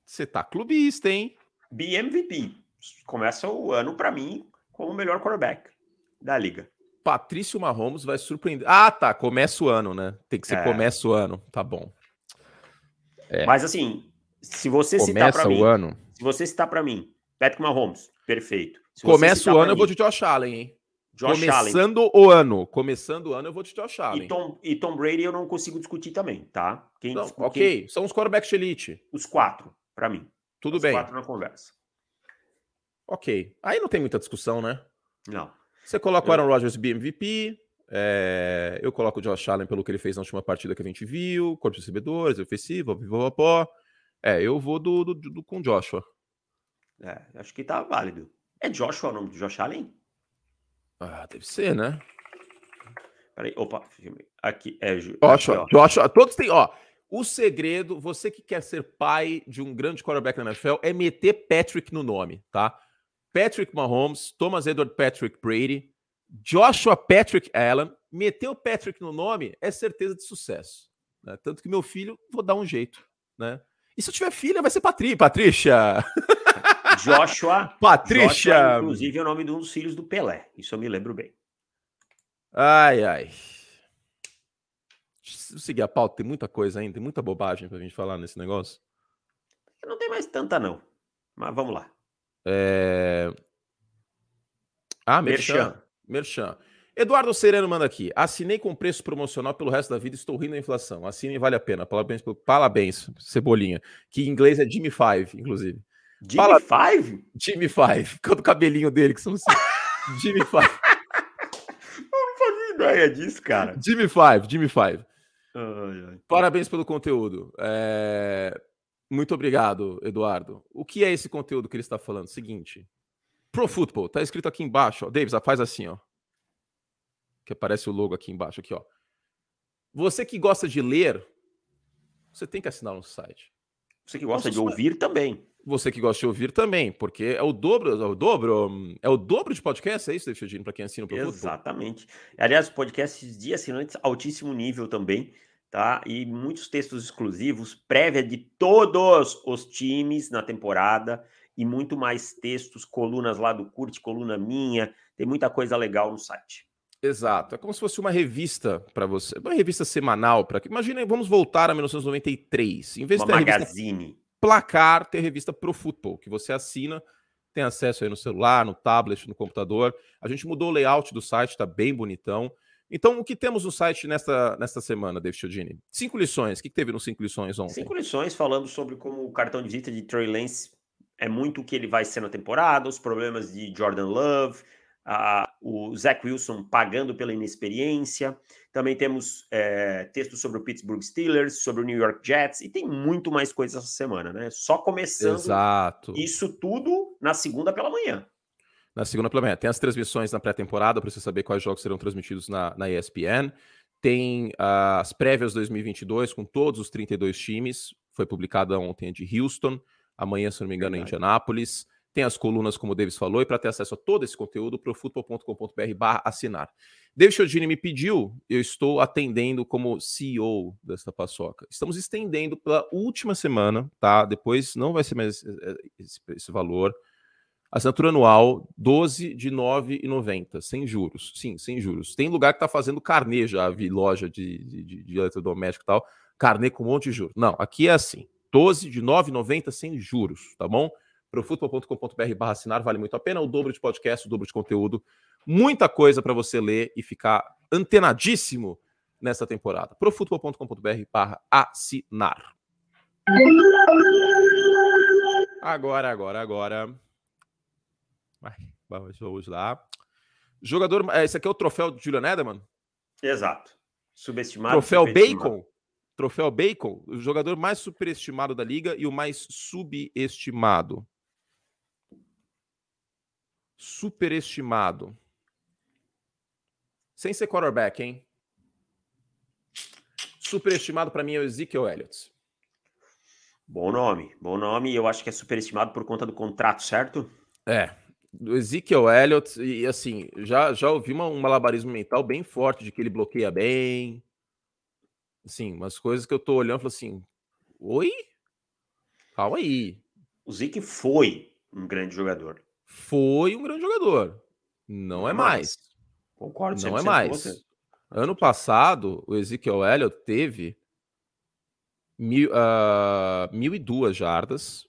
Você tá clubista, hein? BMVP. Começa o ano para mim como o melhor quarterback da liga. Patrício Mahomes vai surpreender. Ah, tá. Começa o ano, né? Tem que ser é. começa o ano. Tá bom. É. Mas assim, se você começa citar para mim, ano. se você citar para mim, Patrick Mahomes, perfeito. Se começa o ano, eu vou de Josh Allen, hein? Josh Começando Allen. o ano. Começando o ano, eu vou de Josh Allen. E Tom, e Tom Brady eu não consigo discutir também, tá? Quem, não, ok, quem... são os quarterbacks de elite. Os quatro, para mim. Tudo os bem. Os quatro na conversa. Ok. Aí não tem muita discussão, né? Não. Você coloca o Aaron Rodgers BMVP, é... eu coloco o Josh Allen pelo que ele fez na última partida que a gente viu, corpo de recebedores, ofensivo, pó. É, eu vou do, do, do, com o Joshua. É, acho que tá válido. É Joshua o nome do Josh Allen? Ah, deve ser, né? Peraí, opa, aqui é Joshua, aqui, Joshua, todos têm, ó. O segredo, você que quer ser pai de um grande quarterback na NFL, é meter Patrick no nome, tá? Patrick Mahomes, Thomas Edward Patrick Brady, Joshua Patrick Allen, meteu Patrick no nome é certeza de sucesso. Né? Tanto que meu filho, vou dar um jeito, né? E se eu tiver filha, vai ser Patri, Patrícia. Joshua. Patrícia. Joshua, inclusive, é o nome de um dos filhos do Pelé. Isso eu me lembro bem. Ai, ai. Se seguir a pauta, tem muita coisa ainda, tem muita bobagem pra gente falar nesse negócio. Não tem mais tanta, não. Mas vamos lá. É... Ah, Merchan. Merchan. Eduardo Sereno manda aqui. Assinei com preço promocional pelo resto da vida estou rindo da inflação. Assine vale a pena. Parabéns, parabéns Cebolinha. Que em inglês é Jimmy Five, inclusive. Jimmy Fala... Five? Jimmy Five. Com o cabelinho dele, que são Jimmy Five. Eu não fazia ideia disso, cara. Jimmy Five, Jimmy Five. Ai, ai. Parabéns pelo conteúdo. É... Muito obrigado, Eduardo. O que é esse conteúdo que ele está falando? Seguinte. Pro Football, tá escrito aqui embaixo, ó. Davis, faz assim, ó. Que aparece o logo aqui embaixo, aqui, ó. Você que gosta de ler, você tem que assinar no site. Você que gosta Nossa, de ouvir também. Você que gosta de ouvir também, porque é o dobro, é o dobro, é o dobro de podcast, é isso, David Chodino, para quem assina o Pro Exatamente. Football. Aliás, podcasts de assinantes altíssimo nível também tá? E muitos textos exclusivos, prévia de todos os times na temporada e muito mais textos, colunas lá do Curte, coluna minha, tem muita coisa legal no site. Exato, é como se fosse uma revista para você, uma revista semanal para que imagine, vamos voltar a 1993, em vez uma de ter magazine. Revista placar, ter revista Pro Football, que você assina, tem acesso aí no celular, no tablet, no computador. A gente mudou o layout do site, tá bem bonitão. Então, o que temos no site nesta, nesta semana, David Chiodini? Cinco lições. O que, teve nos cinco lições ontem? Cinco lições falando sobre como o cartão de visita de Trey Lance é muito o que ele vai ser na temporada, os problemas de Jordan Love, uh, o Zach Wilson pagando pela inexperiência. Também temos é, textos sobre o Pittsburgh Steelers, sobre o New York Jets, e tem muito mais coisas essa semana, né? Só começando Exato. isso tudo na segunda pela manhã na segunda manhã. Tem as transmissões na pré-temporada para você saber quais jogos serão transmitidos na, na ESPN. Tem uh, as prévias 2022 com todos os 32 times. Foi publicada ontem de Houston. Amanhã, se não me engano, é em Indianápolis. Tem as colunas, como o Davis falou, e para ter acesso a todo esse conteúdo, profutbol.com.br barra assinar. David Chiodini me pediu, eu estou atendendo como CEO desta paçoca. Estamos estendendo pela última semana, tá? Depois não vai ser mais esse, esse valor. Assinatura anual, 12 de 9,90, sem juros. Sim, sem juros. Tem lugar que está fazendo carnê já, vi loja de, de, de eletrodoméstico e tal, carnê com um monte de juros. Não, aqui é assim, 12 de 9,90 sem juros, tá bom? profutbol.com.br barra assinar, vale muito a pena, o dobro de podcast, o dobro de conteúdo, muita coisa para você ler e ficar antenadíssimo nessa temporada. profutbol.com.br barra assinar. Agora, agora, agora vamos lá. Jogador. É, esse aqui é o troféu de Julian Edelman? Exato. Subestimado. Troféu Bacon? Troféu Bacon? O jogador mais superestimado da liga e o mais subestimado. Superestimado. Sem ser quarterback, hein? Superestimado para mim é o Ezekiel Elliott. Bom nome, bom nome. Eu acho que é superestimado por conta do contrato, certo? É, do Ezekiel Elliott, e assim, já, já ouvi uma, um malabarismo mental bem forte de que ele bloqueia bem. Assim, umas coisas que eu tô olhando e falo assim: oi? Calma aí. O Zeke foi um grande jogador. Foi um grande jogador. Não é mais. Concordo, não é mais. Ano passado, o Ezekiel Elliott teve mil, uh, 1.002 jardas,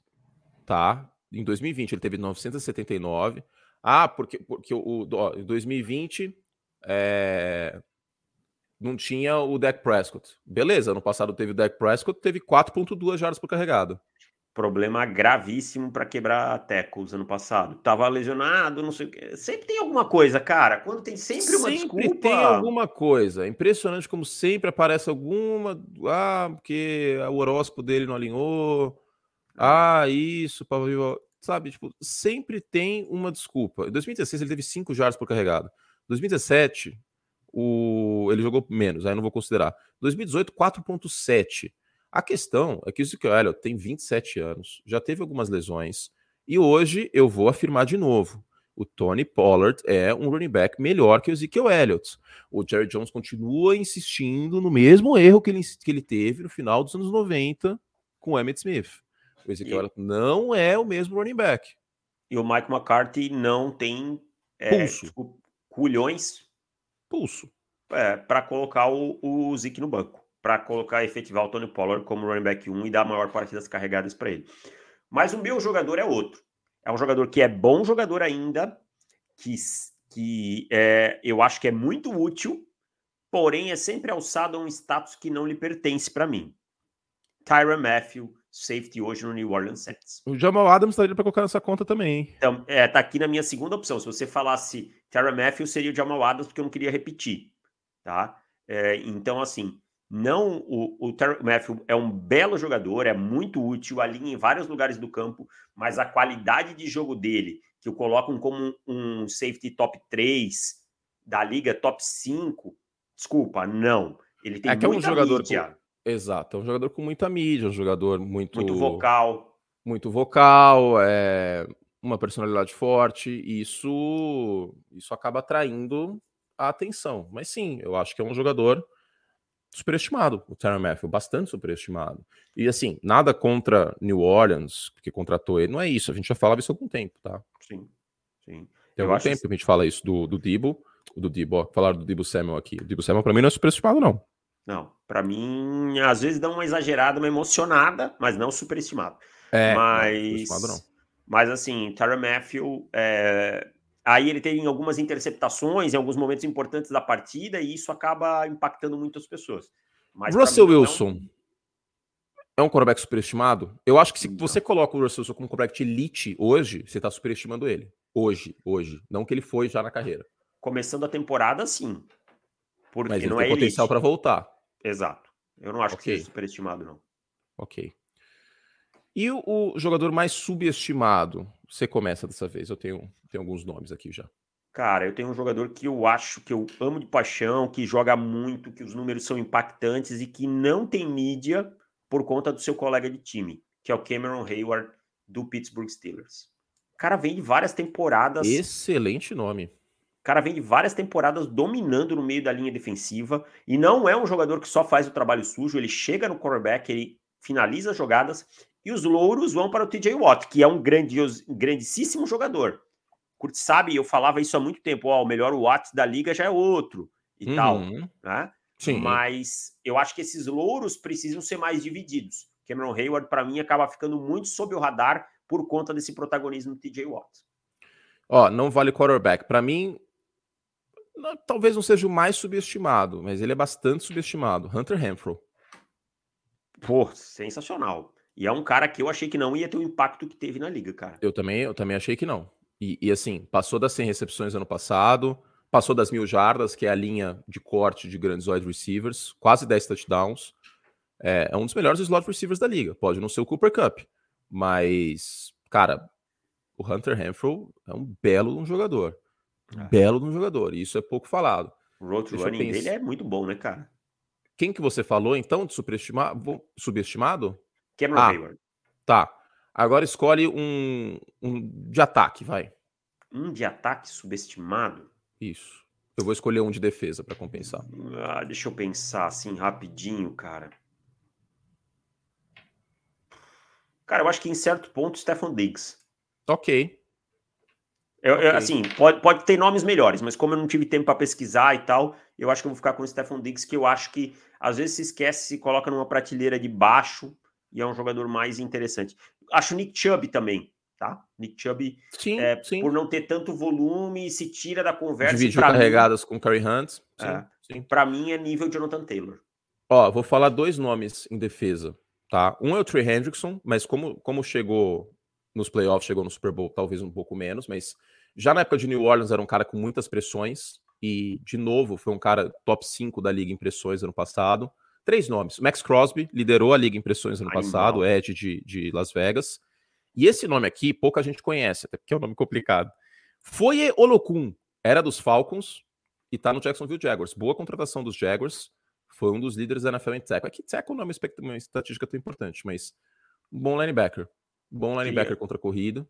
tá? Em 2020 ele teve 979. Ah, porque, porque o, ó, em 2020 é, não tinha o Dak Prescott. Beleza, ano passado teve o Dak Prescott, teve 4.2 jardas por carregado. Problema gravíssimo para quebrar tecos ano passado. Tava lesionado, não sei o que. Sempre tem alguma coisa, cara. Quando tem sempre uma sempre desculpa. tem alguma coisa. É impressionante como sempre aparece alguma. Ah, porque o horóscopo dele não alinhou. Ah, isso, sabe? Tipo, sempre tem uma desculpa. Em 2016 ele teve 5 jardas por carregado. 2017 o... ele jogou menos, aí não vou considerar. 2018 4.7. A questão é que o Ezekiel Elliott tem 27 anos, já teve algumas lesões, e hoje eu vou afirmar de novo. O Tony Pollard é um running back melhor que o Ezekiel Elliott. O Jerry Jones continua insistindo no mesmo erro que ele, que ele teve no final dos anos 90 com o Emmett Smith. O Ezekiel Elliott não é o mesmo running back. E o Mike McCarthy não tem é, pulso. Tipo, culhões pulso é, para colocar o, o Zeke no banco para colocar efetivar o Tony Pollard como running back 1 e dar a maior parte das carregadas para ele. Mas o meu jogador é outro. É um jogador que é bom jogador ainda, que, que é, eu acho que é muito útil, porém é sempre alçado a um status que não lhe pertence para mim. Tyron Matthew, safety hoje no New Orleans Saints. O Jamal Adams estaria para colocar nessa conta também. Então, é, tá aqui na minha segunda opção. Se você falasse Tyron Matthew, seria o Jamal Adams, porque eu não queria repetir, tá? É, então, assim, não, o, o Terry Matthew é um belo jogador, é muito útil, alinha em vários lugares do campo, mas a qualidade de jogo dele, que o colocam como um, um safety top 3 da liga, top 5, desculpa, não. Ele tem é que é um jogador mídia. Exato, é um jogador com muita mídia, um jogador muito... Muito vocal. Muito vocal, é uma personalidade forte, e isso, isso acaba atraindo a atenção. Mas sim, eu acho que é um jogador superestimado, o Tyron Matthew, bastante superestimado. E assim, nada contra New Orleans, que contratou ele, não é isso, a gente já falava isso há algum tempo, tá? Sim, sim. Tem algum tempo que a gente fala isso do, do Dibo, do Dibo, ó, falaram do Dibo Samuel aqui. O Dibo Samuel pra mim não é superestimado, não. Não, para mim, às vezes dá uma exagerada, uma emocionada, mas não superestimado. É, mas... Não, não. Mas assim, Tyron Matthew é, Aí ele tem algumas interceptações em alguns momentos importantes da partida e isso acaba impactando muitas pessoas. Mas Russell Wilson é um... é um quarterback superestimado? Eu acho que se não. você coloca o Russell Wilson como quarterback elite hoje, você está superestimando ele. Hoje, hoje. Não que ele foi já na carreira. Começando a temporada, sim. Porque Mas ele não tem é potencial para voltar. Exato. Eu não acho okay. que seja superestimado, não. Ok. E o, o, jogador mais subestimado? Você começa dessa vez. Eu tenho, tenho alguns nomes aqui já. Cara, eu tenho um jogador que eu acho que eu amo de paixão, que joga muito, que os números são impactantes e que não tem mídia por conta do seu colega de time, que é o Cameron Hayward do Pittsburgh Steelers. O cara vem de várias temporadas. Excelente nome. O cara vem de várias temporadas dominando no meio da linha defensiva e não é um jogador que só faz o trabalho sujo, ele chega no quarterback, ele finaliza as jogadas e os louros vão para o TJ Watt, que é um grandios, grandíssimo jogador. Curte sabe, eu falava isso há muito tempo, ó, o melhor Watt da liga já é outro e uhum. tal, né? Sim. Mas eu acho que esses louros precisam ser mais divididos. Cameron Hayward, para mim, acaba ficando muito sob o radar por conta desse protagonismo do TJ Watt. Ó, não vale quarterback. Para mim, não, talvez não seja o mais subestimado, mas ele é bastante subestimado. Hunter Renfro. Pô, sensacional. E é um cara que eu achei que não ia ter o impacto que teve na liga, cara. Eu também, eu também achei que não. E, e assim, passou das 100 recepções ano passado, passou das mil jardas, que é a linha de corte de grandes wide receivers, quase 10 touchdowns. É, é um dos melhores slot receivers da liga. Pode não ser o Cooper Cup, mas, cara, o Hunter Renfro é um belo um jogador. É. belo um jogador. E isso é pouco falado. O road running dele é muito bom, né, cara? Quem que você falou, então, de superestimado? Subestimado? Cameron ah, Hayward. Tá. Agora escolhe um, um de ataque, vai. Um de ataque subestimado? Isso. Eu vou escolher um de defesa para compensar. Ah, deixa eu pensar assim rapidinho, cara. Cara, eu acho que em certo ponto Stefan Diggs. Ok. Eu, okay. eu, assim, pode, pode ter nomes melhores, mas como eu não tive tempo para pesquisar e tal, eu acho que eu vou ficar com o Stefan Diggs, que eu acho que às vezes se esquece, se coloca numa prateleira de baixo e é um jogador mais interessante. Acho o Nick Chubb também, tá? Nick Chubb, sim, é, sim. por não ter tanto volume, se tira da conversa. Dividiu carregadas mim, com Curry Hunt. Sim, é, sim. Para mim é nível Jonathan Taylor. Ó, vou falar dois nomes em defesa, tá? Um é o Trey Hendrickson, mas como, como chegou nos playoffs, chegou no Super Bowl, talvez um pouco menos, mas já na época de New Orleans era um cara com muitas pressões e, de novo, foi um cara top 5 da liga em pressões ano passado. Três nomes. Max Crosby liderou a liga em pressões ano passado, Ed de, de Las Vegas. E esse nome aqui, pouca gente conhece, até porque é um nome complicado. Foye Olokun era dos Falcons e tá no Jacksonville Jaguars. Boa contratação dos Jaguars. Foi um dos líderes da NFL em tackle. Aqui tackle não é uma, uma estatística tão importante, mas bom linebacker. Bom linebacker Sim. contra a corrida.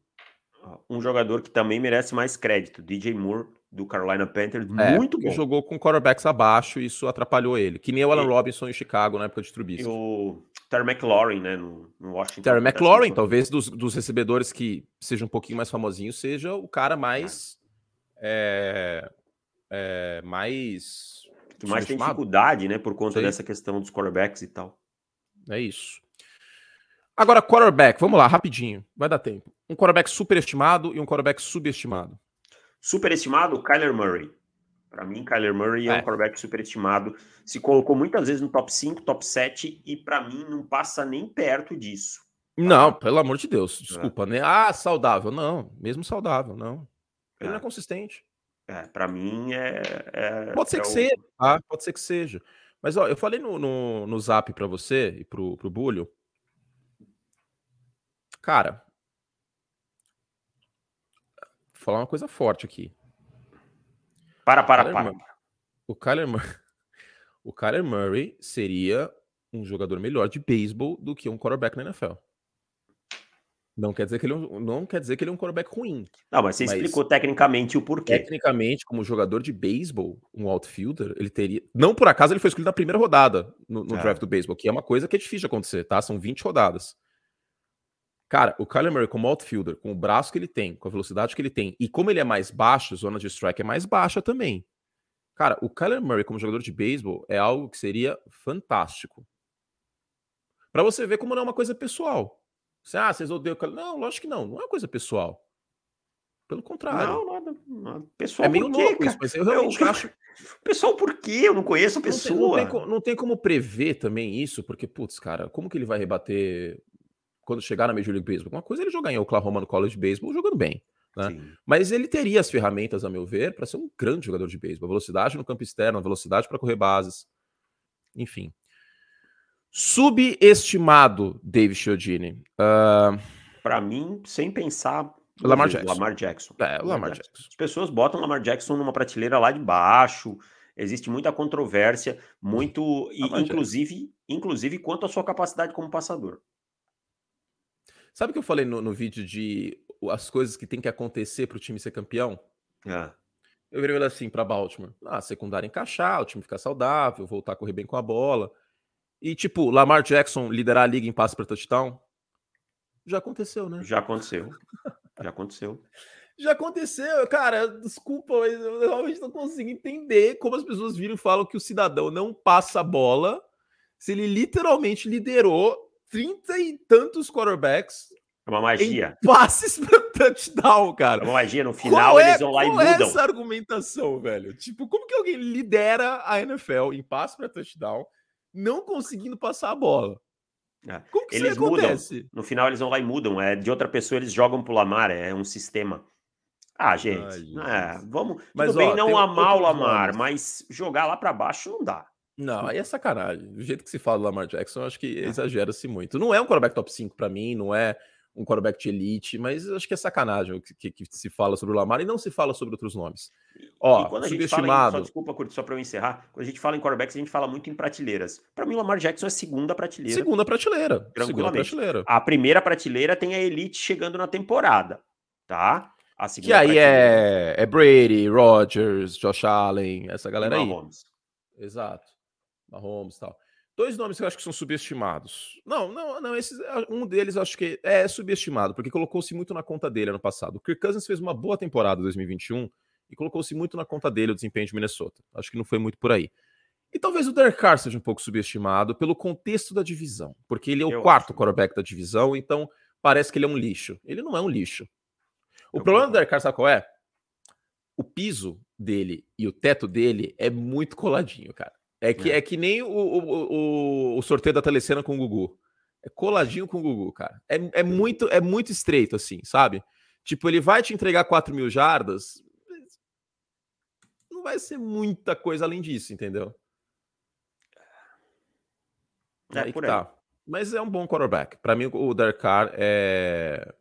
Um jogador que também merece mais crédito, DJ Moore, do Carolina Panthers, é, muito bom. jogou com quarterbacks abaixo e isso atrapalhou ele. Que nem o Alan e, Robinson em Chicago na época de Trubisky. E o Terry McLaurin, né, no, no Washington. Terry McLaurin, talvez dos, dos recebedores que seja um pouquinho mais famosinho, seja o cara mais... É. É, é, mais... Mais tem dificuldade, né, por conta Sei. dessa questão dos quarterbacks e tal. É isso. Agora, quarterback, vamos lá, rapidinho, vai dar tempo. Um quarterback superestimado e um quarterback subestimado. Superestimado, Kyler Murray. Para mim, Kyler Murray é. é um quarterback superestimado. Se colocou muitas vezes no top 5, top 7 e para mim não passa nem perto disso. Não, pelo amor de Deus, desculpa, é. né? Ah, saudável. Não, mesmo saudável, não. Ele é. não é consistente. É, para mim é, é, Pode ser é que o... seja, tá? Pode ser que seja. Mas ó, eu falei no, no, no zap para você e pro, pro Bulho. Cara, vou falar uma coisa forte aqui. Para, para, Kyler para. Murray, o Kyler Murray, o Kyler Murray seria um jogador melhor de beisebol do que um quarterback na NFL. Não quer dizer que ele é um, não quer dizer que ele é um quarterback ruim. Não, mas você mas explicou tecnicamente o porquê. Tecnicamente, como jogador de beisebol, um outfielder, ele teria. Não por acaso ele foi escolhido na primeira rodada no, no é. draft do beisebol, que é uma coisa que é difícil de acontecer, tá? São 20 rodadas. Cara, o Kyler Murray como outfielder, com o braço que ele tem, com a velocidade que ele tem, e como ele é mais baixo, a zona de strike é mais baixa também. Cara, o Kyler Murray como jogador de beisebol é algo que seria fantástico. Para você ver como não é uma coisa pessoal. Você, ah, vocês odeiam o Kyler. Não, lógico que não, não é uma coisa pessoal. Pelo contrário. Não, nada. nada. Pessoal, é meio louco isso, mas eu realmente eu, acho. Pessoal, por quê? Eu não conheço a pessoa. Não tem, não, tem, não tem, como prever também isso, porque, putz, cara, como que ele vai rebater quando chegar na Major League Baseball. Uma coisa é ele jogar em Oklahoma no College Baseball jogando bem. Né? Mas ele teria as ferramentas, a meu ver, para ser um grande jogador de beisebol. Velocidade no campo externo, velocidade para correr bases. Enfim. Subestimado, David Chiodini. Uh... Para mim, sem pensar. Lamar Jackson. Lamar Jackson. É, Lamar, Lamar Jackson. Jackson. As pessoas botam Lamar Jackson numa prateleira lá de baixo. Existe muita controvérsia, muito. E, inclusive, inclusive quanto à sua capacidade como passador. Sabe o que eu falei no, no vídeo de as coisas que tem que acontecer para o time ser campeão? É. Eu virei assim para Baltimore. Ah, secundária encaixar, o time ficar saudável, voltar a correr bem com a bola. E, tipo, Lamar Jackson liderar a liga em passe para touchdown. Já aconteceu, né? Já aconteceu. Já aconteceu. Já aconteceu, cara. Desculpa, mas eu realmente não consigo entender como as pessoas viram e falam que o cidadão não passa a bola se ele literalmente liderou 30 e tantos quarterbacks. É uma magia. passes para touchdown, cara. É uma magia. No final, é, eles vão lá e mudam. Qual é essa argumentação, velho? Tipo, como que alguém lidera a NFL em passe para touchdown, não conseguindo passar a bola? É. Como que eles isso acontece? Mudam. No final, eles vão lá e mudam. É, de outra pessoa, eles jogam pro Lamar. É um sistema. Ah, gente. Ai, é, vamos. Mas, tudo ó, bem não amar o Lamar, mas jogar lá para baixo não dá. Não, aí é sacanagem. Do jeito que se fala do Lamar Jackson, eu acho que é. exagera-se muito. Não é um quarterback top 5 para mim, não é um quarterback de elite, mas acho que é sacanagem o que, que, que, se fala sobre o Lamar e não se fala sobre outros nomes. Ó, e quando a gente fala em, só, desculpa, Curto, só para eu encerrar, quando a gente fala em quarterbacks, a gente fala muito em prateleiras. Para mim, o Lamar Jackson é segunda prateleira. Segunda prateleira. Segunda prateleira. A primeira prateleira tem a elite chegando na temporada, tá? A que aí é, é Brady, Rodgers, Josh Allen, essa galera aí. Exato. Mahomes e tal. Dois nomes que eu acho que são subestimados. Não, não, não. Esses, um deles eu acho que é subestimado, porque colocou-se muito na conta dele ano passado. O Kirk Cousins fez uma boa temporada em 2021 e colocou-se muito na conta dele o desempenho de Minnesota. Acho que não foi muito por aí. E talvez o Derek Carr seja um pouco subestimado pelo contexto da divisão, porque ele é o eu quarto quarterback da divisão, então parece que ele é um lixo. Ele não é um lixo. O eu problema do Derek Carr, sabe qual é? O piso dele e o teto dele é muito coladinho, cara. É que, é. é que nem o, o, o, sorteio da telecena com o Gugu. É coladinho com o Gugu, cara. É, é, muito, é muito estreito, assim, sabe? Tipo, ele vai te entregar 4 mil jardas. Não vai ser muita coisa além disso, entendeu? É, aí por aí. Tá. Mas é um bom quarterback. Para mim, o Derek Carr é...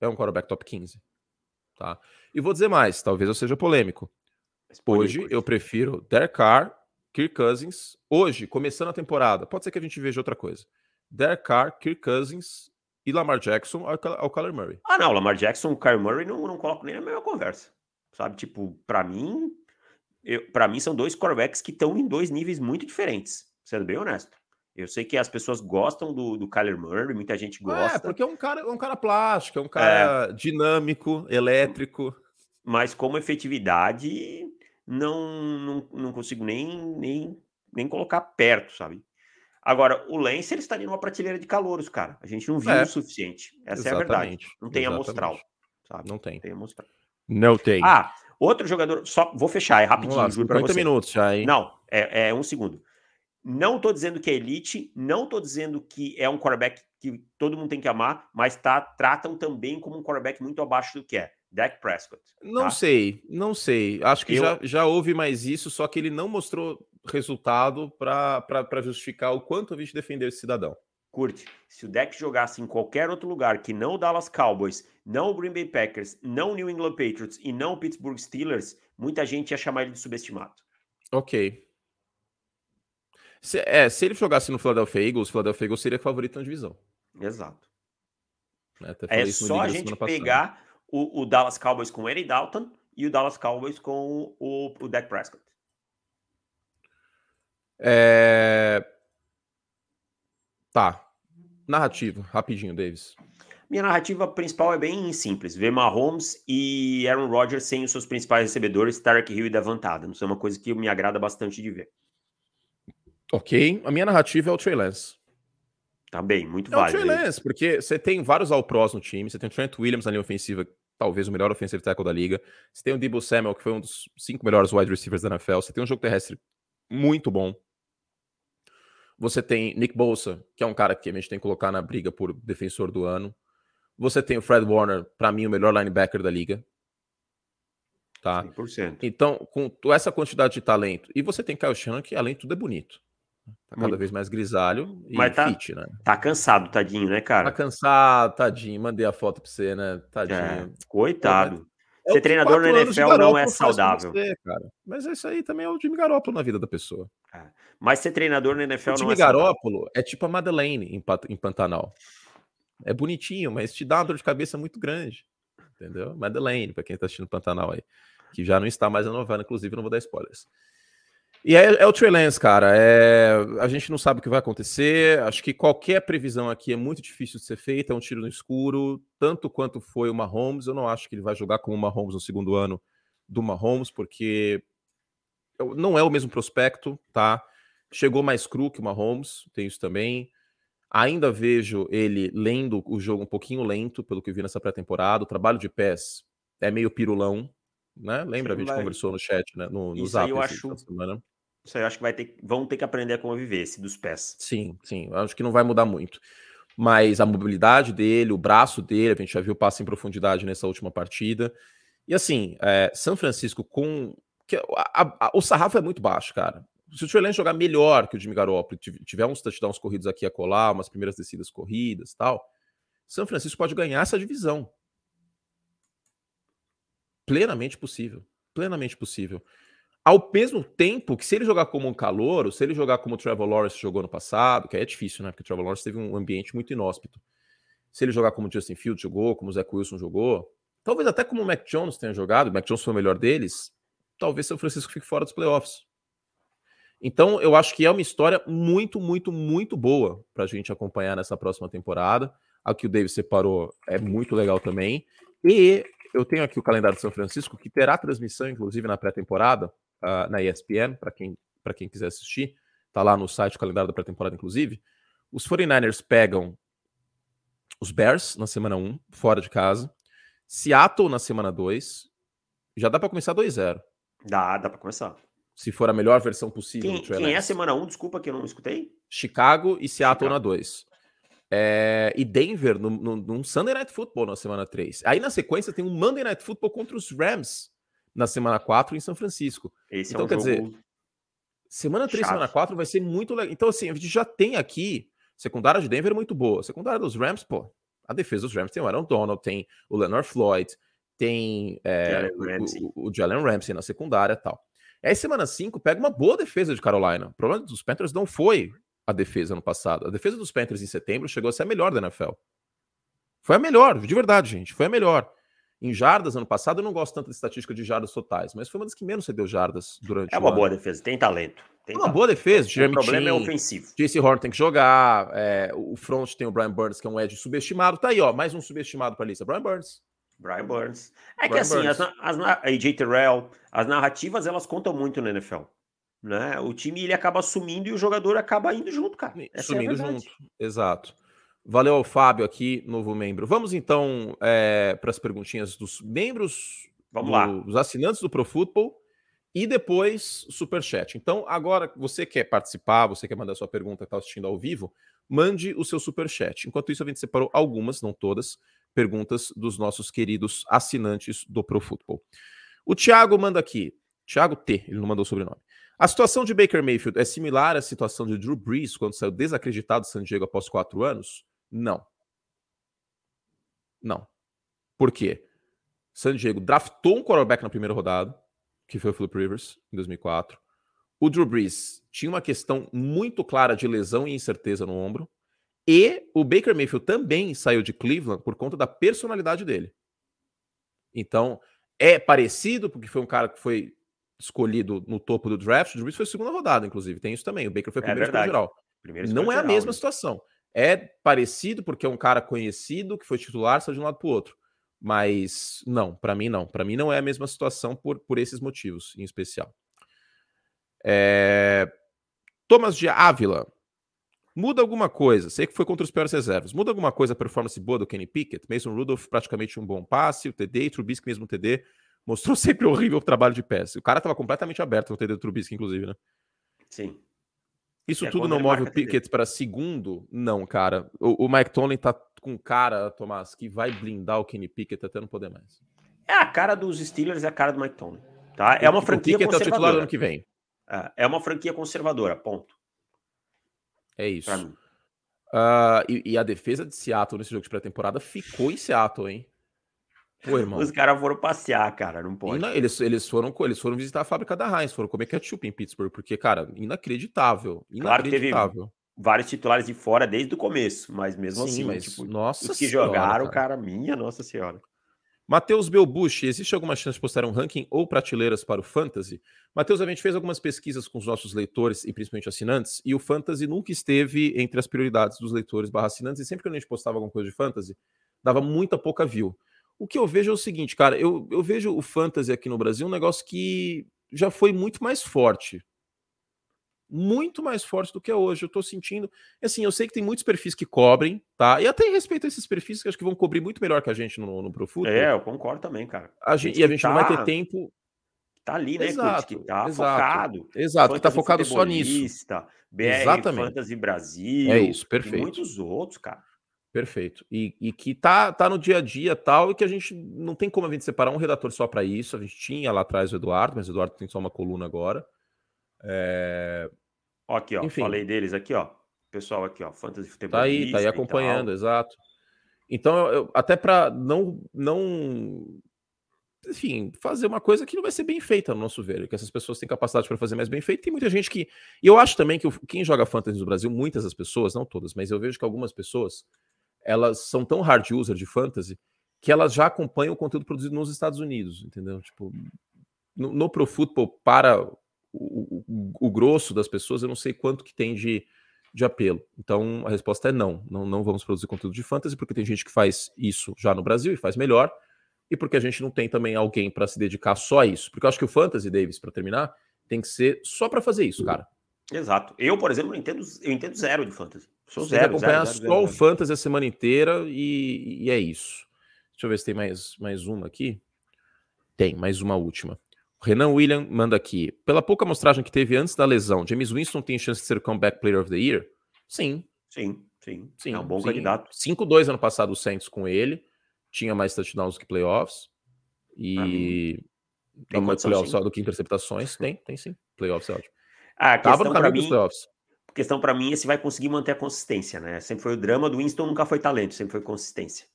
é um quarterback top 15. Tá? E vou dizer mais, talvez eu seja polêmico. Hoje eu prefiro Derek Carr Kirk Cousins, hoje, começando a temporada, pode ser que a gente veja outra coisa. Derek Carr, Kirk Cousins e Lamar Jackson ao, Kyler Murray. Ah, não, Lamar Jackson, o Kyler Murray não, não coloco nem na mesma conversa. Sabe, tipo, para mim, para mim são dois quarterbacks que estão em dois níveis muito diferentes, sendo bem honesto. Eu sei que as pessoas gostam do, do Kyler Murray, muita gente é, gosta. É, porque é um cara, é um cara plástico, é um cara é, dinâmico, elétrico. Mas como efetividade, não, não, não consigo nem, nem, nem colocar perto, sabe? Agora, o Lance, ele estaria numa prateleira de calouros, cara. A gente não viu é, o suficiente. Essa é a verdade. Não tem amostral, sabe? Não tem. Não tem amostral. Não tem. Ah, outro jogador, só vou fechar, é rapidinho, lá, juro 50 minutos já, hein? Não, é, é um segundo. Não tô dizendo que é elite, não tô dizendo que é um quarterback que todo mundo tem que amar, mas tá, tratam também como um quarterback muito abaixo do que é. Dak Prescott. Não tá? sei, não sei. Acho que eu... já, já houve mais isso, só que ele não mostrou resultado para justificar o quanto a gente defendeu esse cidadão. Curte, se o Dak jogasse em qualquer outro lugar que não o Dallas Cowboys, não o Green Bay Packers, não o New England Patriots e não o Pittsburgh Steelers, muita gente ia chamar ele de subestimado. Ok. Se, é, se ele jogasse no Philadelphia Eagles, o Philadelphia Eagles seria favorito na divisão. Exato. É, é só a gente pegar o, o, Dallas Cowboys com Eddie Dalton e o Dallas Cowboys com o, o Dak Prescott. É... Tá. Narrativa, rapidinho, Davis. Minha narrativa principal é bem simples: ver Mahomes e Aaron Rodgers sem os seus principais recebedores, Tarek Hill e Davant Adams. É uma coisa que me agrada bastante de ver. Ok. A minha narrativa é o Trey Lance. Tá bem, muito é válido. É o Trey Lance, porque você tem vários All-Pros no time, você tem o Trent Williams na linha ofensiva, talvez o melhor offensive tackle da liga. Você tem o Debo Samuel, que foi um dos cinco melhores wide receivers da NFL. Você tem um jogo terrestre muito bom. Você tem Nick Bolsa, que é um cara que a gente tem que colocar na briga por defensor do ano. Você tem o Fred Warner, para mim, o melhor linebacker da liga. Tá? 100%. Então, com essa quantidade de talento, e você tem Kyle Shannon, que além de tudo é bonito. Tá cada Muito. vez mais grisalho e Mas tá, fit, né? Tá cansado, tadinho, né, cara? Tá cansado, tadinho. Mandei a foto pra você, né? Tadinho. É, coitado. É, Ser treinador no NFL não é saudável. Você, cara. Mas isso aí também é o Jimmy Garoppolo na vida da pessoa. É. Mas ser treinador no NFL o não é Garoppolo é tipo a Madeleine em, em Pantanal. É bonitinho, mas te dá uma dor de cabeça muito grande. Entendeu? Madeleine, pra quem tá assistindo Pantanal aí. Que já não está mais na novela, inclusive, não vou dar spoilers. E é, é, o Trey Lance, cara. É, a gente não sabe o que vai acontecer. Acho que qualquer previsão aqui é muito difícil de ser feita. É um tiro no escuro, tanto quanto foi o Mahomes. Eu não acho que ele vai jogar como o Mahomes no segundo ano do Mahomes, porque não é o mesmo prospecto, tá? Chegou mais cru que o Mahomes, tem isso também. Ainda vejo ele lendo o jogo um pouquinho lento, pelo que vi nessa pré-temporada. O trabalho de pés é meio pirulão, né? Lembra? Sim, a gente vai... conversou no chat, né? No, no Isso Zap aí eu acho. Semana. Isso aí eu acho que vai ter, vão ter que aprender a conviver esse dos pés. Sim, sim. Acho que não vai mudar muito. Mas a mobilidade dele, o braço dele, a gente já viu passo em profundidade nessa última partida. E assim, é, São Francisco com. Que a, a, a, o sarrafo é muito baixo, cara. Se o Trey jogar melhor que o Jimmy Garoppolo, tiver uns touchdowns corridos aqui a colar, umas primeiras descidas corridas tal, São Francisco pode ganhar essa divisão. Plenamente possível. Plenamente possível. Ao mesmo tempo que se ele jogar como um calor, ou se ele jogar como o Trevor Lawrence jogou no passado, que é difícil, né? Porque o Trevor Lawrence teve um ambiente muito inóspito. Se ele jogar como o Justin Fields jogou, como o Zach Wilson jogou, talvez até como o Mac Jones tenha jogado, o Mac Jones foi o melhor deles, talvez São Francisco fique fora dos playoffs. Então, eu acho que é uma história muito, muito, muito boa para a gente acompanhar nessa próxima temporada. A que o Davis separou é muito legal também. E eu tenho aqui o calendário de São Francisco, que terá transmissão, inclusive, na pré-temporada, uh, na ESPN, para quem, quem quiser assistir. Está lá no site o calendário da pré-temporada, inclusive. Os 49ers pegam os Bears na semana 1, fora de casa. Seattle na semana 2. Já dá para começar 2-0. Dá, dá para começar. Se for a melhor versão possível. Quem, quem é a semana 1? Desculpa que eu não escutei. Chicago e Seattle Chicago. na 2. É, e Denver no, no, num Sunday Night Football na semana 3. Aí na sequência tem um Monday Night Football contra os Rams na semana 4 em São Francisco. Esse então, é um quer jogo dizer, semana 3 chato. semana 4 vai ser muito legal. Então, assim, a gente já tem aqui secundária de Denver muito boa. Secundária dos Rams, pô, a defesa dos Rams tem o Aaron Donald, tem o Leonard Floyd, tem é, o, o, Jalen Ramsey na secundária e tal. Aí, semana 5, pega uma boa defesa de Carolina. O problema dos Panthers não foi a defesa no passado. A defesa dos Panthers em setembro chegou a ser a melhor da NFL. Foi a melhor, de verdade, gente. Foi a melhor. Em jardas, ano passado, eu não gosto tanto de estatística de jardas totais, mas foi uma das que menos cedeu jardas durante É uma boa defesa, tem talento. Tem uma talento. boa defesa. O problema é ofensivo. JC Horn tem que jogar. É, o front tem o Brian Burns, que é um edge subestimado. Tá aí, ó, mais um subestimado para a lista. Brian Burns. Brian Burns. É Brian que assim, Burns. as, as, AJ Terrell, as narrativas, elas contam muito na NFL. Né? O time ele acaba sumindo e o jogador acaba indo junto, cara. Essa é sumindo é junto, exato. Valeu ao Fábio aqui, novo membro. Vamos então é, para as perguntinhas dos membros, Vamos do, lá. dos assinantes do Pro Football e depois super chat. Então, agora você quer participar, você quer mandar sua pergunta, está assistindo ao vivo, mande o seu super chat. Enquanto isso, a gente separou algumas, não todas, perguntas dos nossos queridos assinantes do Pro Football. O Thiago manda aqui, Thiago T, ele não mandou o sobrenome. A situação de Baker Mayfield é similar à situação de Drew Brees quando saiu desacreditado de San Diego após quatro anos? Não. Não. Por quê? San Diego draftou um quarterback na primeira rodada, que foi o Philip Rivers, em 2004. O Drew Brees tinha uma questão muito clara de lesão e incerteza no ombro. E o Baker Mayfield também saiu de Cleveland por conta da personalidade dele. Então, é parecido, porque foi um cara que foi escolhido no topo do draft, o Drew Brees foi segunda rodada, inclusive. Tem isso também. O Baker foi é primeiro é geral. Primeiro não é a mesma né? situação. É parecido porque é um cara conhecido que foi titular, saiu de um lado para o outro. Mas não, para mim não. Para mim não é a mesma situação por, por esses motivos em especial. É... Thomas de Ávila. Muda alguma coisa. Sei que foi contra os piores reservas. Muda alguma coisa a performance boa do Kenny Pickett? Mason Rudolph praticamente um bom passe. O TD, Trubisky mesmo TD mostrou sempre horrível o trabalho de pés. O cara estava completamente aberto no TD do Trubisky, inclusive, né? Sim. Isso é tudo não move o Pickett para segundo? Não, cara. O, o, Mike Tomlin tá com cara, Tomás, que vai blindar o Kenny Pickett até não poder mais. É a cara dos Steelers, é a cara do Mike Tomlin. Tá? É uma franquia o Pickett conservadora. É o titular ano que vem. É, é uma franquia conservadora, ponto. É isso. Uh, e, e, a defesa de Seattle nesse jogo de pré-temporada ficou em Seattle, hein? Pô, irmão. Os caras foram passear, cara, não pode. Não, eles, eles, foram, eles foram visitar a fábrica da Heinz, foram comer ketchup em Pittsburgh, porque, cara, inacreditável. inacreditável. Claro que teve vários titulares de fora desde o começo, mas mesmo Sim, assim, mas, tipo, nossa os que senhora, jogaram, cara. cara, minha nossa senhora. Matheus Belbucci, existe alguma chance de postar um ranking ou prateleiras para o Fantasy? Matheus, a gente fez algumas pesquisas com os nossos leitores e principalmente assinantes, e o Fantasy nunca esteve entre as prioridades dos leitores barra assinantes, e sempre que a gente postava alguma coisa de Fantasy, dava muita pouca view. O que eu vejo é o seguinte, cara, eu, eu vejo o fantasy aqui no Brasil um negócio que já foi muito mais forte. Muito mais forte do que é hoje. Eu tô sentindo. Assim, eu sei que tem muitos perfis que cobrem, tá? E até respeito a esses perfis que acho que vão cobrir muito melhor que a gente no, no Profut. É, eu concordo também, cara. A gente, e a gente tá... não vai ter tá tempo. Tá ali, né, exato, que tá exato, focado. Exato, que tá focado só nisso. BR Exatamente. Fantasy Brasil. É isso, perfeito. E muitos outros, cara. Perfeito. E, e, que tá, tá no dia a dia tal, e que a gente não tem como a gente separar um redator só para isso. A gente tinha lá atrás o Eduardo, mas o Eduardo tem só uma coluna agora. É... Ó, aqui, ó. Enfim. Falei deles aqui, ó. Pessoal aqui, ó. Fantasy Futebol. Tá aí, tá aí acompanhando, exato. Então, eu, até para não, não. Enfim, fazer uma coisa que não vai ser bem feita, no nosso ver, que essas pessoas têm capacidade para fazer mais bem feito. Tem muita gente que. E eu acho também que quem joga fantasy no Brasil, muitas das pessoas, não todas, mas eu vejo que algumas pessoas elas são tão hard user de fantasy que elas já acompanham o conteúdo produzido nos Estados Unidos, entendeu? Tipo, no, no Pro Football para o, o, grosso das pessoas, eu não sei quanto que tem de, de apelo. Então a resposta é não. não. Não vamos produzir conteúdo de fantasy, porque tem gente que faz isso já no Brasil e faz melhor, e porque a gente não tem também alguém para se dedicar só a isso. Porque eu acho que o fantasy, Davis, para terminar, tem que ser só para fazer isso, cara. Exato. Eu, por exemplo, entendo, eu entendo zero de fantasy. Sou Você zero, acompanhar zero, zero, só o fantasy a semana inteira e, e, é isso. Deixa eu ver se tem mais, mais uma aqui. Tem, mais uma última. O Renan William manda aqui. Pela pouca amostragem que teve antes da lesão, James Winston tem chance de ser comeback player of the year? Sim. Sim, sim. sim é um bom sim. candidato. 5-2 ano passado o Saints com ele. Tinha mais touchdowns que playoffs. E. Tem mais playoffs só do que interceptações? Tem, tem sim. Playoffs é ótimo. Ah, a questão para mim, a questão para mim é se vai conseguir manter a consistência, né? Sempre foi o drama do Winston, nunca foi talento, sempre foi consistência.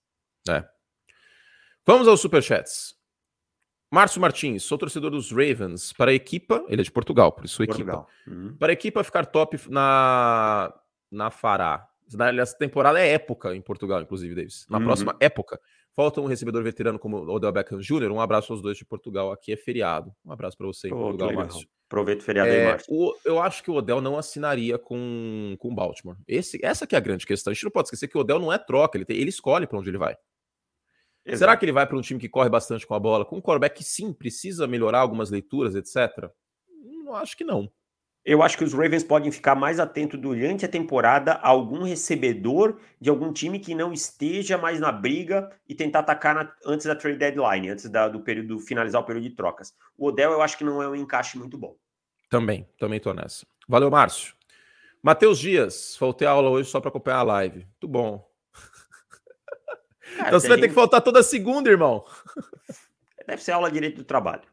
É. Vamos aos superchats. Márcio Martins, sou torcedor dos Ravens. Para a equipa, ele é de Portugal, por isso Portugal. equipa. Uhum. Para a equipa ficar top na, na Fará. Essa temporada é época em Portugal, inclusive, Davis. Na uhum. próxima época, falta um recebedor veterano como o Odell Beckham Jr. Um abraço aos dois de Portugal. Aqui é feriado. Um abraço para você em oh, Portugal, Márcio. Aproveita o feriado é, aí, Márcio. O, eu acho que o Odell não assinaria com o Baltimore. Esse, essa que é a grande questão. A gente não pode esquecer que o Odell não é troca, ele, tem, ele escolhe para onde ele vai. Exato. Será que ele vai para um time que corre bastante com a bola, com um quarterback que sim precisa melhorar algumas leituras, etc? Não acho que não. Eu acho que os Ravens podem ficar mais atentos durante a temporada a algum recebedor de algum time que não esteja mais na briga e tentar atacar na, antes da trade deadline, antes da, do período finalizar o período de trocas. O Odell eu acho que não é um encaixe muito bom. Também, também tô nessa. Valeu, Márcio. Matheus Dias, faltei a aula hoje só para acompanhar a live. Muito bom. Cara, então você vai gente... ter que faltar toda segunda, irmão. Deve ser aula de direito do trabalho.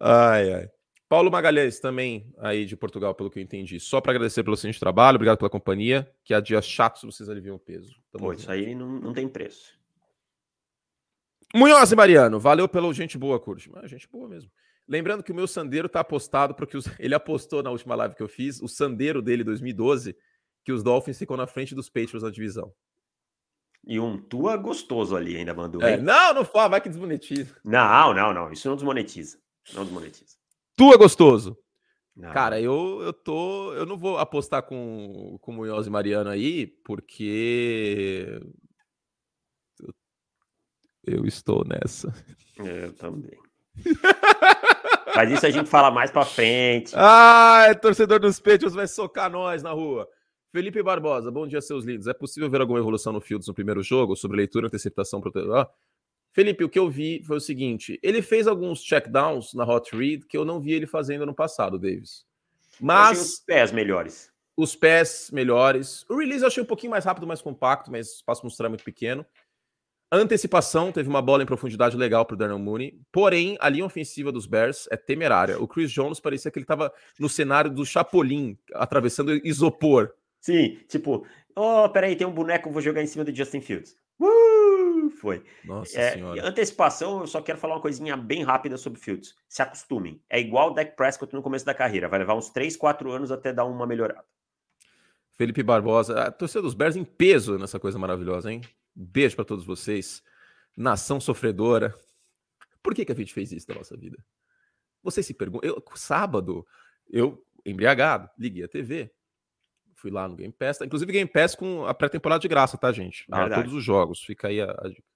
Ai, ai. Paulo Magalhães, também aí de Portugal, pelo que eu entendi. Só para agradecer pelo seu trabalho, obrigado pela companhia. Que há dias chatos vocês aliviam o peso. Tamo Pô, isso aí não, não tem preço. Munhoz e Mariano, valeu pelo gente boa, curte. Mas gente boa mesmo. Lembrando que o meu Sandeiro tá apostado, porque os... ele apostou na última live que eu fiz, o Sandeiro dele 2012, que os Dolphins ficam na frente dos Patriots na divisão. E um tua gostoso ali ainda mandou. É, não, não fala, vai que desmonetiza. Não, não, não. Isso não desmonetiza. Não desmonetiza. Tua gostoso. Não. Cara, eu, eu tô. Eu não vou apostar com, com o Munhoz e Mariano aí, porque. Eu, eu estou nessa. Eu também. Mas isso a gente fala mais pra frente. Ah, é torcedor dos Patriots vai socar nós na rua. Felipe Barbosa, bom dia, seus lindos. É possível ver alguma evolução no Fields no primeiro jogo sobre leitura, antecipação, proteção? Felipe, o que eu vi foi o seguinte: ele fez alguns checkdowns na hot read que eu não vi ele fazendo no passado, Davis. Mas os pés melhores. Os pés melhores. O release eu achei um pouquinho mais rápido, mais compacto, mas o espaço mostrar muito pequeno. Antecipação teve uma bola em profundidade legal para o Daniel Mooney, porém a linha ofensiva dos Bears é temerária. O Chris Jones parecia que ele estava no cenário do Chapolin, atravessando isopor. Sim, tipo, oh, peraí, tem um boneco, vou jogar em cima do Justin Fields. Uh, foi. Nossa é, senhora. Antecipação, eu só quero falar uma coisinha bem rápida sobre Fields. Se acostumem. É igual o Dak Prescott no começo da carreira. Vai levar uns 3, 4 anos até dar uma melhorada. Felipe Barbosa, a torcida dos Bears em peso nessa coisa maravilhosa, hein? Beijo para todos vocês. Nação sofredora. Por que, que a gente fez isso na nossa vida? Vocês se perguntam. sábado, eu, embriagado, liguei a TV, Fui lá no Game Pass. Tá? Inclusive, Game Pass com a pré-temporada de graça, tá, gente? Ah, todos os jogos. Fica aí a, a dica.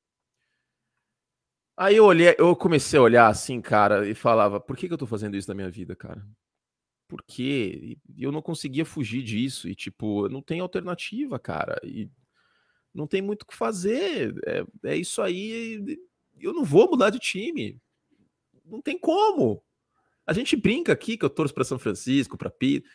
Aí eu olhei, eu comecei a olhar assim, cara, e falava, por que, que eu tô fazendo isso na minha vida, cara? Por quê? E eu não conseguia fugir disso. E, tipo, não tem alternativa, cara. E não tem muito o que fazer. É, é isso aí. Eu não vou mudar de time. Não tem como. A gente brinca aqui que eu torço para São Francisco, para Pito.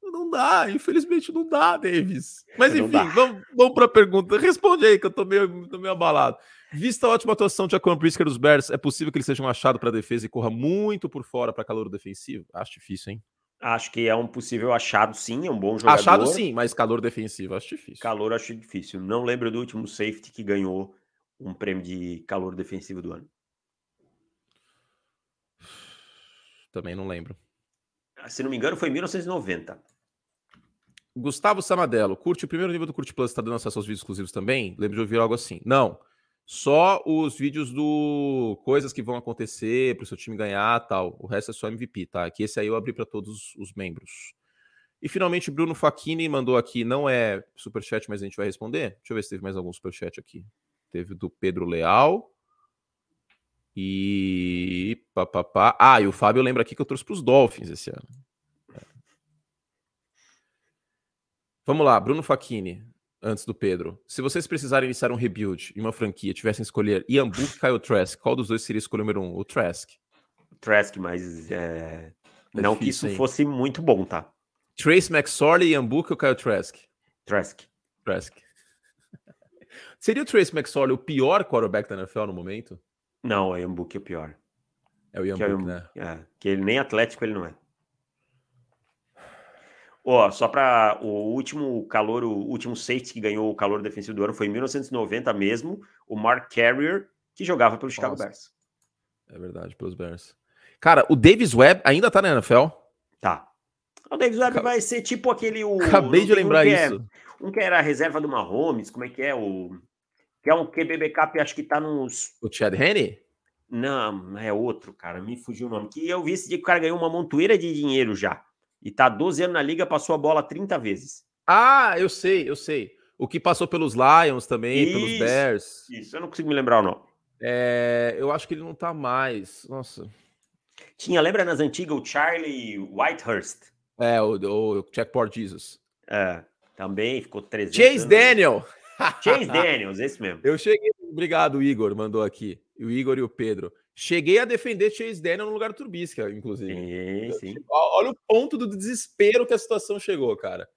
Não dá, infelizmente não dá, Davis. Mas enfim, vamos, vamos para a pergunta. Responde aí, que eu tô meio, tô meio abalado. Vista a ótima atuação de Jacob Brisker dos Bears, é possível que ele seja um achado para defesa e corra muito por fora para calor defensivo? Acho difícil, hein? Acho que é um possível achado, sim, é um bom jogador. Achado, sim, mas calor defensivo acho difícil. Calor acho difícil. Não lembro do último safety que ganhou um prêmio de calor defensivo do ano. Também não lembro. Se não me engano, foi em 1990. Gustavo Samadello, curte o primeiro nível do Curte Plus, está dando acesso aos vídeos exclusivos também? Lembro de ouvir algo assim. Não. Só os vídeos do coisas que vão acontecer para o seu time ganhar tal. O resto é só MVP, tá? Que esse aí eu abri para todos os membros. E finalmente, Bruno Facchini mandou aqui, não é superchat, mas a gente vai responder. Deixa eu ver se teve mais algum superchat aqui. Teve do Pedro Leal. E. Pá, pá, pá. Ah, e o Fábio lembra aqui que eu trouxe para os Dolphins esse ano. Vamos lá, Bruno Facchini, antes do Pedro. Se vocês precisarem iniciar um rebuild em uma franquia, tivessem escolher Ian Book e Kyle Trask, qual dos dois seria escolha número um? O Trask. O Trask, mas é... é não difícil, que isso hein? fosse muito bom, tá? Trace McSorley, Ian Book ou Kyle Trask? Trask. Trask. Seria o Trace McSorley o pior quarterback da NFL no momento? Não, o Ian Book é o pior. É o Ian que Book, é, né? É, que ele nem atlético ele não é. Ó, só para o último calor, o último safety que ganhou o calor defensivo do ano foi em 1990 mesmo, o Mark Carrier, que jogava pelo Chicago Nossa. Bears. É verdade, pelos Bears. Cara, o Davis Webb ainda tá na NFL? Tá. O Davis Webb vai ser tipo aquele. O, Acabei de lembrar um é isso. É, um que era a reserva do Mahomes, como é que é? O, que é um QB acho que tá nos. O Chad Henne? Não, é outro, cara. Me fugiu o nome. Que eu vi esse dia que o cara ganhou uma montoeira de dinheiro já. E tá 12 anos na liga, passou a bola 30 vezes. Ah, eu sei, eu sei. O que passou pelos Lions também, isso, pelos Bears. Isso, eu não consigo me lembrar o nome. É, eu acho que ele não tá mais. Nossa. Tinha, lembra nas antigas o Charlie Whitehurst? É, o, o Checkport Jesus. É, também ficou 300 Chase anos. Daniel. Chase Daniels, esse mesmo. Eu cheguei, obrigado, Igor, mandou aqui. O Igor e o Pedro. Cheguei a defender Chase Daniel no lugar do Trubisky, inclusive. Sim, sim. Olha o ponto do desespero que a situação chegou, cara.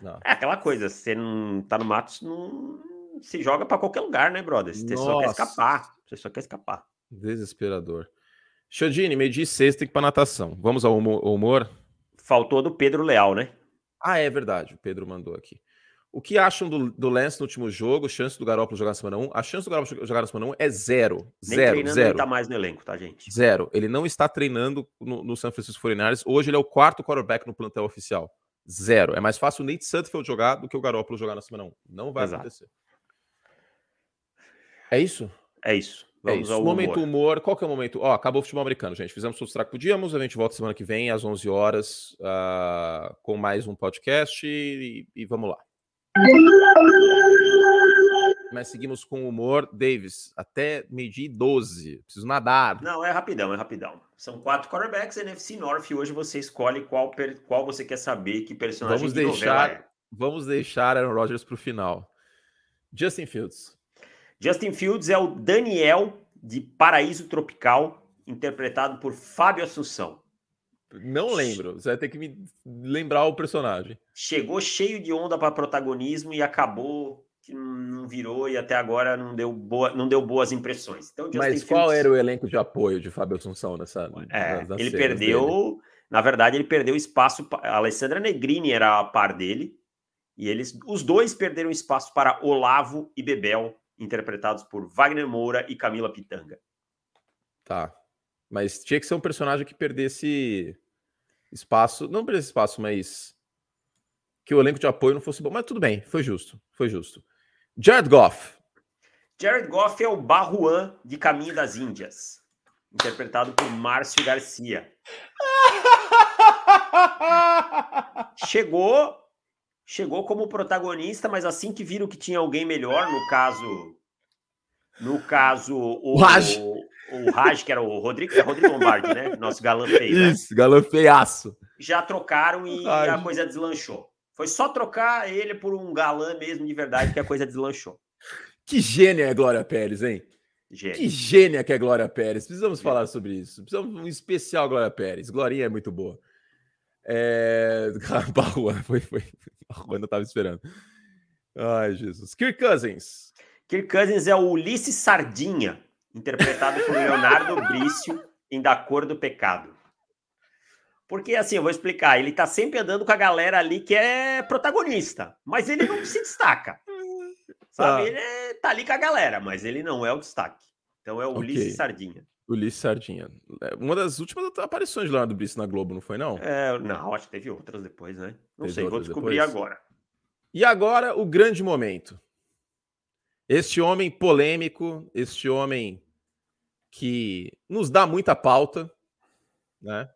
Não. É aquela coisa, você não tá no mato, não se joga para qualquer lugar, né, brother? Você Nossa. só quer escapar. Você só quer escapar. Desesperador. Xandini, meio dia sexta tem que ir pra natação. Vamos ao humor? Faltou do Pedro Leal, né? Ah, é verdade. O Pedro mandou aqui. O que acham do, do Lance no último jogo? Chance do Garoppolo jogar na semana 1? A chance do Garoppolo jogar na semana 1 é zero. Nem zero, treinando zero. ele tá mais no elenco, tá, gente? Zero. Ele não está treinando no, no San Francisco 49ers. Hoje ele é o quarto quarterback no plantel oficial. Zero. É mais fácil o Nate Sudfeld jogar do que o Garoppolo jogar na semana 1. Não vai Exato. acontecer. É isso? É isso. É Vamos é isso. momento humor. humor. Qual que é o momento? Ó, acabou o futebol americano, gente. Fizemos o que podíamos. A gente volta semana que vem às 11 horas uh, com mais um podcast e, e vamos lá. Mas seguimos com humor. Davis, até meio-dia e 12. Preciso nadar. Não, é rapidão, é rapidão. São quatro quarterbacks NFC North e hoje você escolhe qual, qual você quer saber, que personagem vamos de deixar, é. Vamos deixar Aaron Rodgers para o final. Justin Fields. Justin Fields é o Daniel de Paraíso Tropical, interpretado por Fábio Assunção. Não lembro. Você vai ter que me lembrar o personagem. Chegou cheio de onda para protagonismo e acabou que não virou e até agora não deu, boa, não deu boas impressões. Então, Justin Mas qual Fields... era o elenco de apoio de Fábio Assunção nessa? É, ele perdeu. Dele? Na verdade, ele perdeu espaço. A Alessandra Negrini era a par dele. E eles, os dois perderam espaço para Olavo e Bebel, interpretados por Wagner Moura e Camila Pitanga. Tá. Mas tinha que ser um personagem que perdesse espaço. Não perdesse espaço, mas. Que o elenco de apoio não fosse bom. Mas tudo bem, foi justo. Foi justo. Jared Goff. Jared Goff é o Barruan de Caminho das Índias. Interpretado por Márcio Garcia. chegou. Chegou como protagonista, mas assim que viram que tinha alguém melhor, no caso. No caso, o, Raj o Raj, que era o Rodrigo, é Rodrigo Lombardi, né? Nosso galã feio. Né? Isso, né? galã feiaço. Já trocaram e Raj. a coisa deslanchou. Foi só trocar ele por um galã mesmo de verdade que a coisa deslanchou. Que gênia é Glória Pérez, hein? Gênia. Que gênia que é Glória Pérez. Precisamos falar sobre isso. Precisamos um especial Glória Pérez. Glorinha é muito boa. É... Barrua, foi, foi. Barrua, não estava esperando. Ai, Jesus. Kirk Cousins. Kirk Cousins é o Ulisses Sardinha interpretado por Leonardo Brício em Da Cor do Pecado. Porque, assim, eu vou explicar, ele tá sempre andando com a galera ali que é protagonista, mas ele não se destaca. Sabe? Ah. Ele é, tá ali com a galera, mas ele não é o destaque. Então é o okay. Ulisses Sardinha. Ulisses Sardinha. É, uma das últimas aparições de Leonardo Brício na Globo, não foi, não? É, não, acho que teve outras depois, né? Não teve sei, vou descobrir depois. agora. E agora, o grande momento. Este homem polêmico, este homem que nos dá muita pauta, né?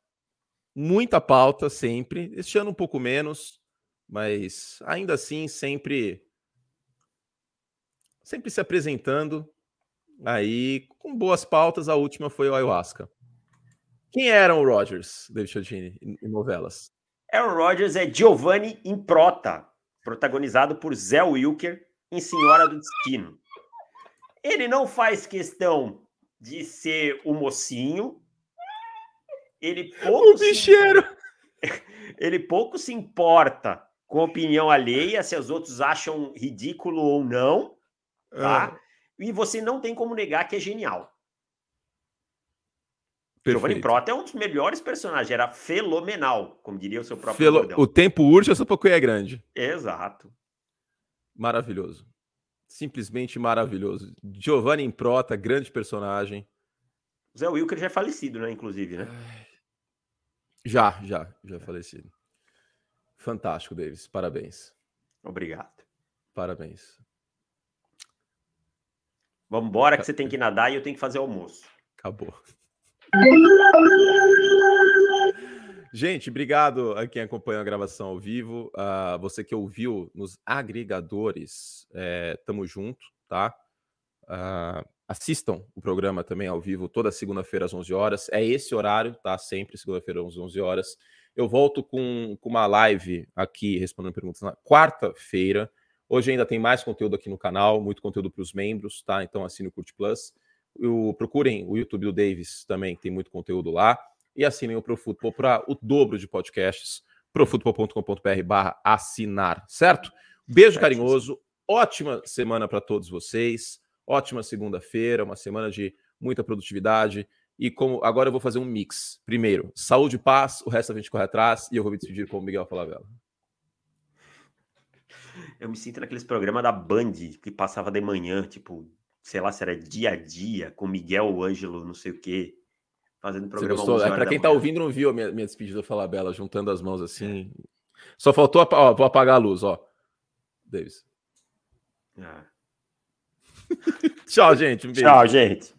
Muita pauta sempre. Este ano um pouco menos, mas ainda assim sempre sempre se apresentando aí com boas pautas. A última foi o ayahuasca. Quem era o Rogers, David Chodini, em novelas? Aaron Rodgers é Giovanni Improta, protagonizado por Zé Wilker em Senhora do Destino. Ele não faz questão de ser o mocinho. Ele pouco o bicheiro. Se... Ele pouco se importa com a opinião alheia, se os outros acham ridículo ou não, tá? É. E você não tem como negar que é genial. Giovanni Prota é um dos melhores personagens, era fenomenal, como diria o seu próprio Felo... O tempo urge, essa pouco é grande. Exato. Maravilhoso. Simplesmente maravilhoso. Giovanni Prota, grande personagem. O Zé Wilker já é falecido, né? Inclusive, né? Já, já, já é falecido. Fantástico, Davis. Parabéns. Obrigado. Parabéns. Vamos embora que você tem que nadar e eu tenho que fazer almoço. Acabou. Gente, obrigado a quem acompanhou a gravação ao vivo. Uh, você que ouviu nos agregadores, é, tamo junto, tá? Uh, assistam o programa também ao vivo toda segunda-feira às 11 horas. É esse horário, tá? Sempre segunda-feira às 11 horas. Eu volto com, com uma live aqui respondendo perguntas na quarta-feira. Hoje ainda tem mais conteúdo aqui no canal, muito conteúdo para os membros, tá? Então assine o Curte Plus. O, procurem o YouTube do Davis também, tem muito conteúdo lá. E assinem o ProFootball para o dobro de podcasts, profutbol.com.br barra assinar, certo? Beijo carinhoso, ótima semana para todos vocês, ótima segunda-feira, uma semana de muita produtividade. E como agora eu vou fazer um mix. Primeiro, saúde e paz, o resto a gente corre atrás e eu vou me despedir com o Miguel Falavela. Eu me sinto naqueles programas da Band que passava de manhã, tipo, sei lá se era dia a dia, com Miguel Ângelo, não sei o quê, fazendo programa. Você É, para quem tá ouvindo, não viu a minha, minha despedida falar bela, juntando as mãos assim. É. Só faltou, ó, vou apagar a luz, ó. Davis. É. Tchau, gente. Um Tchau, gente.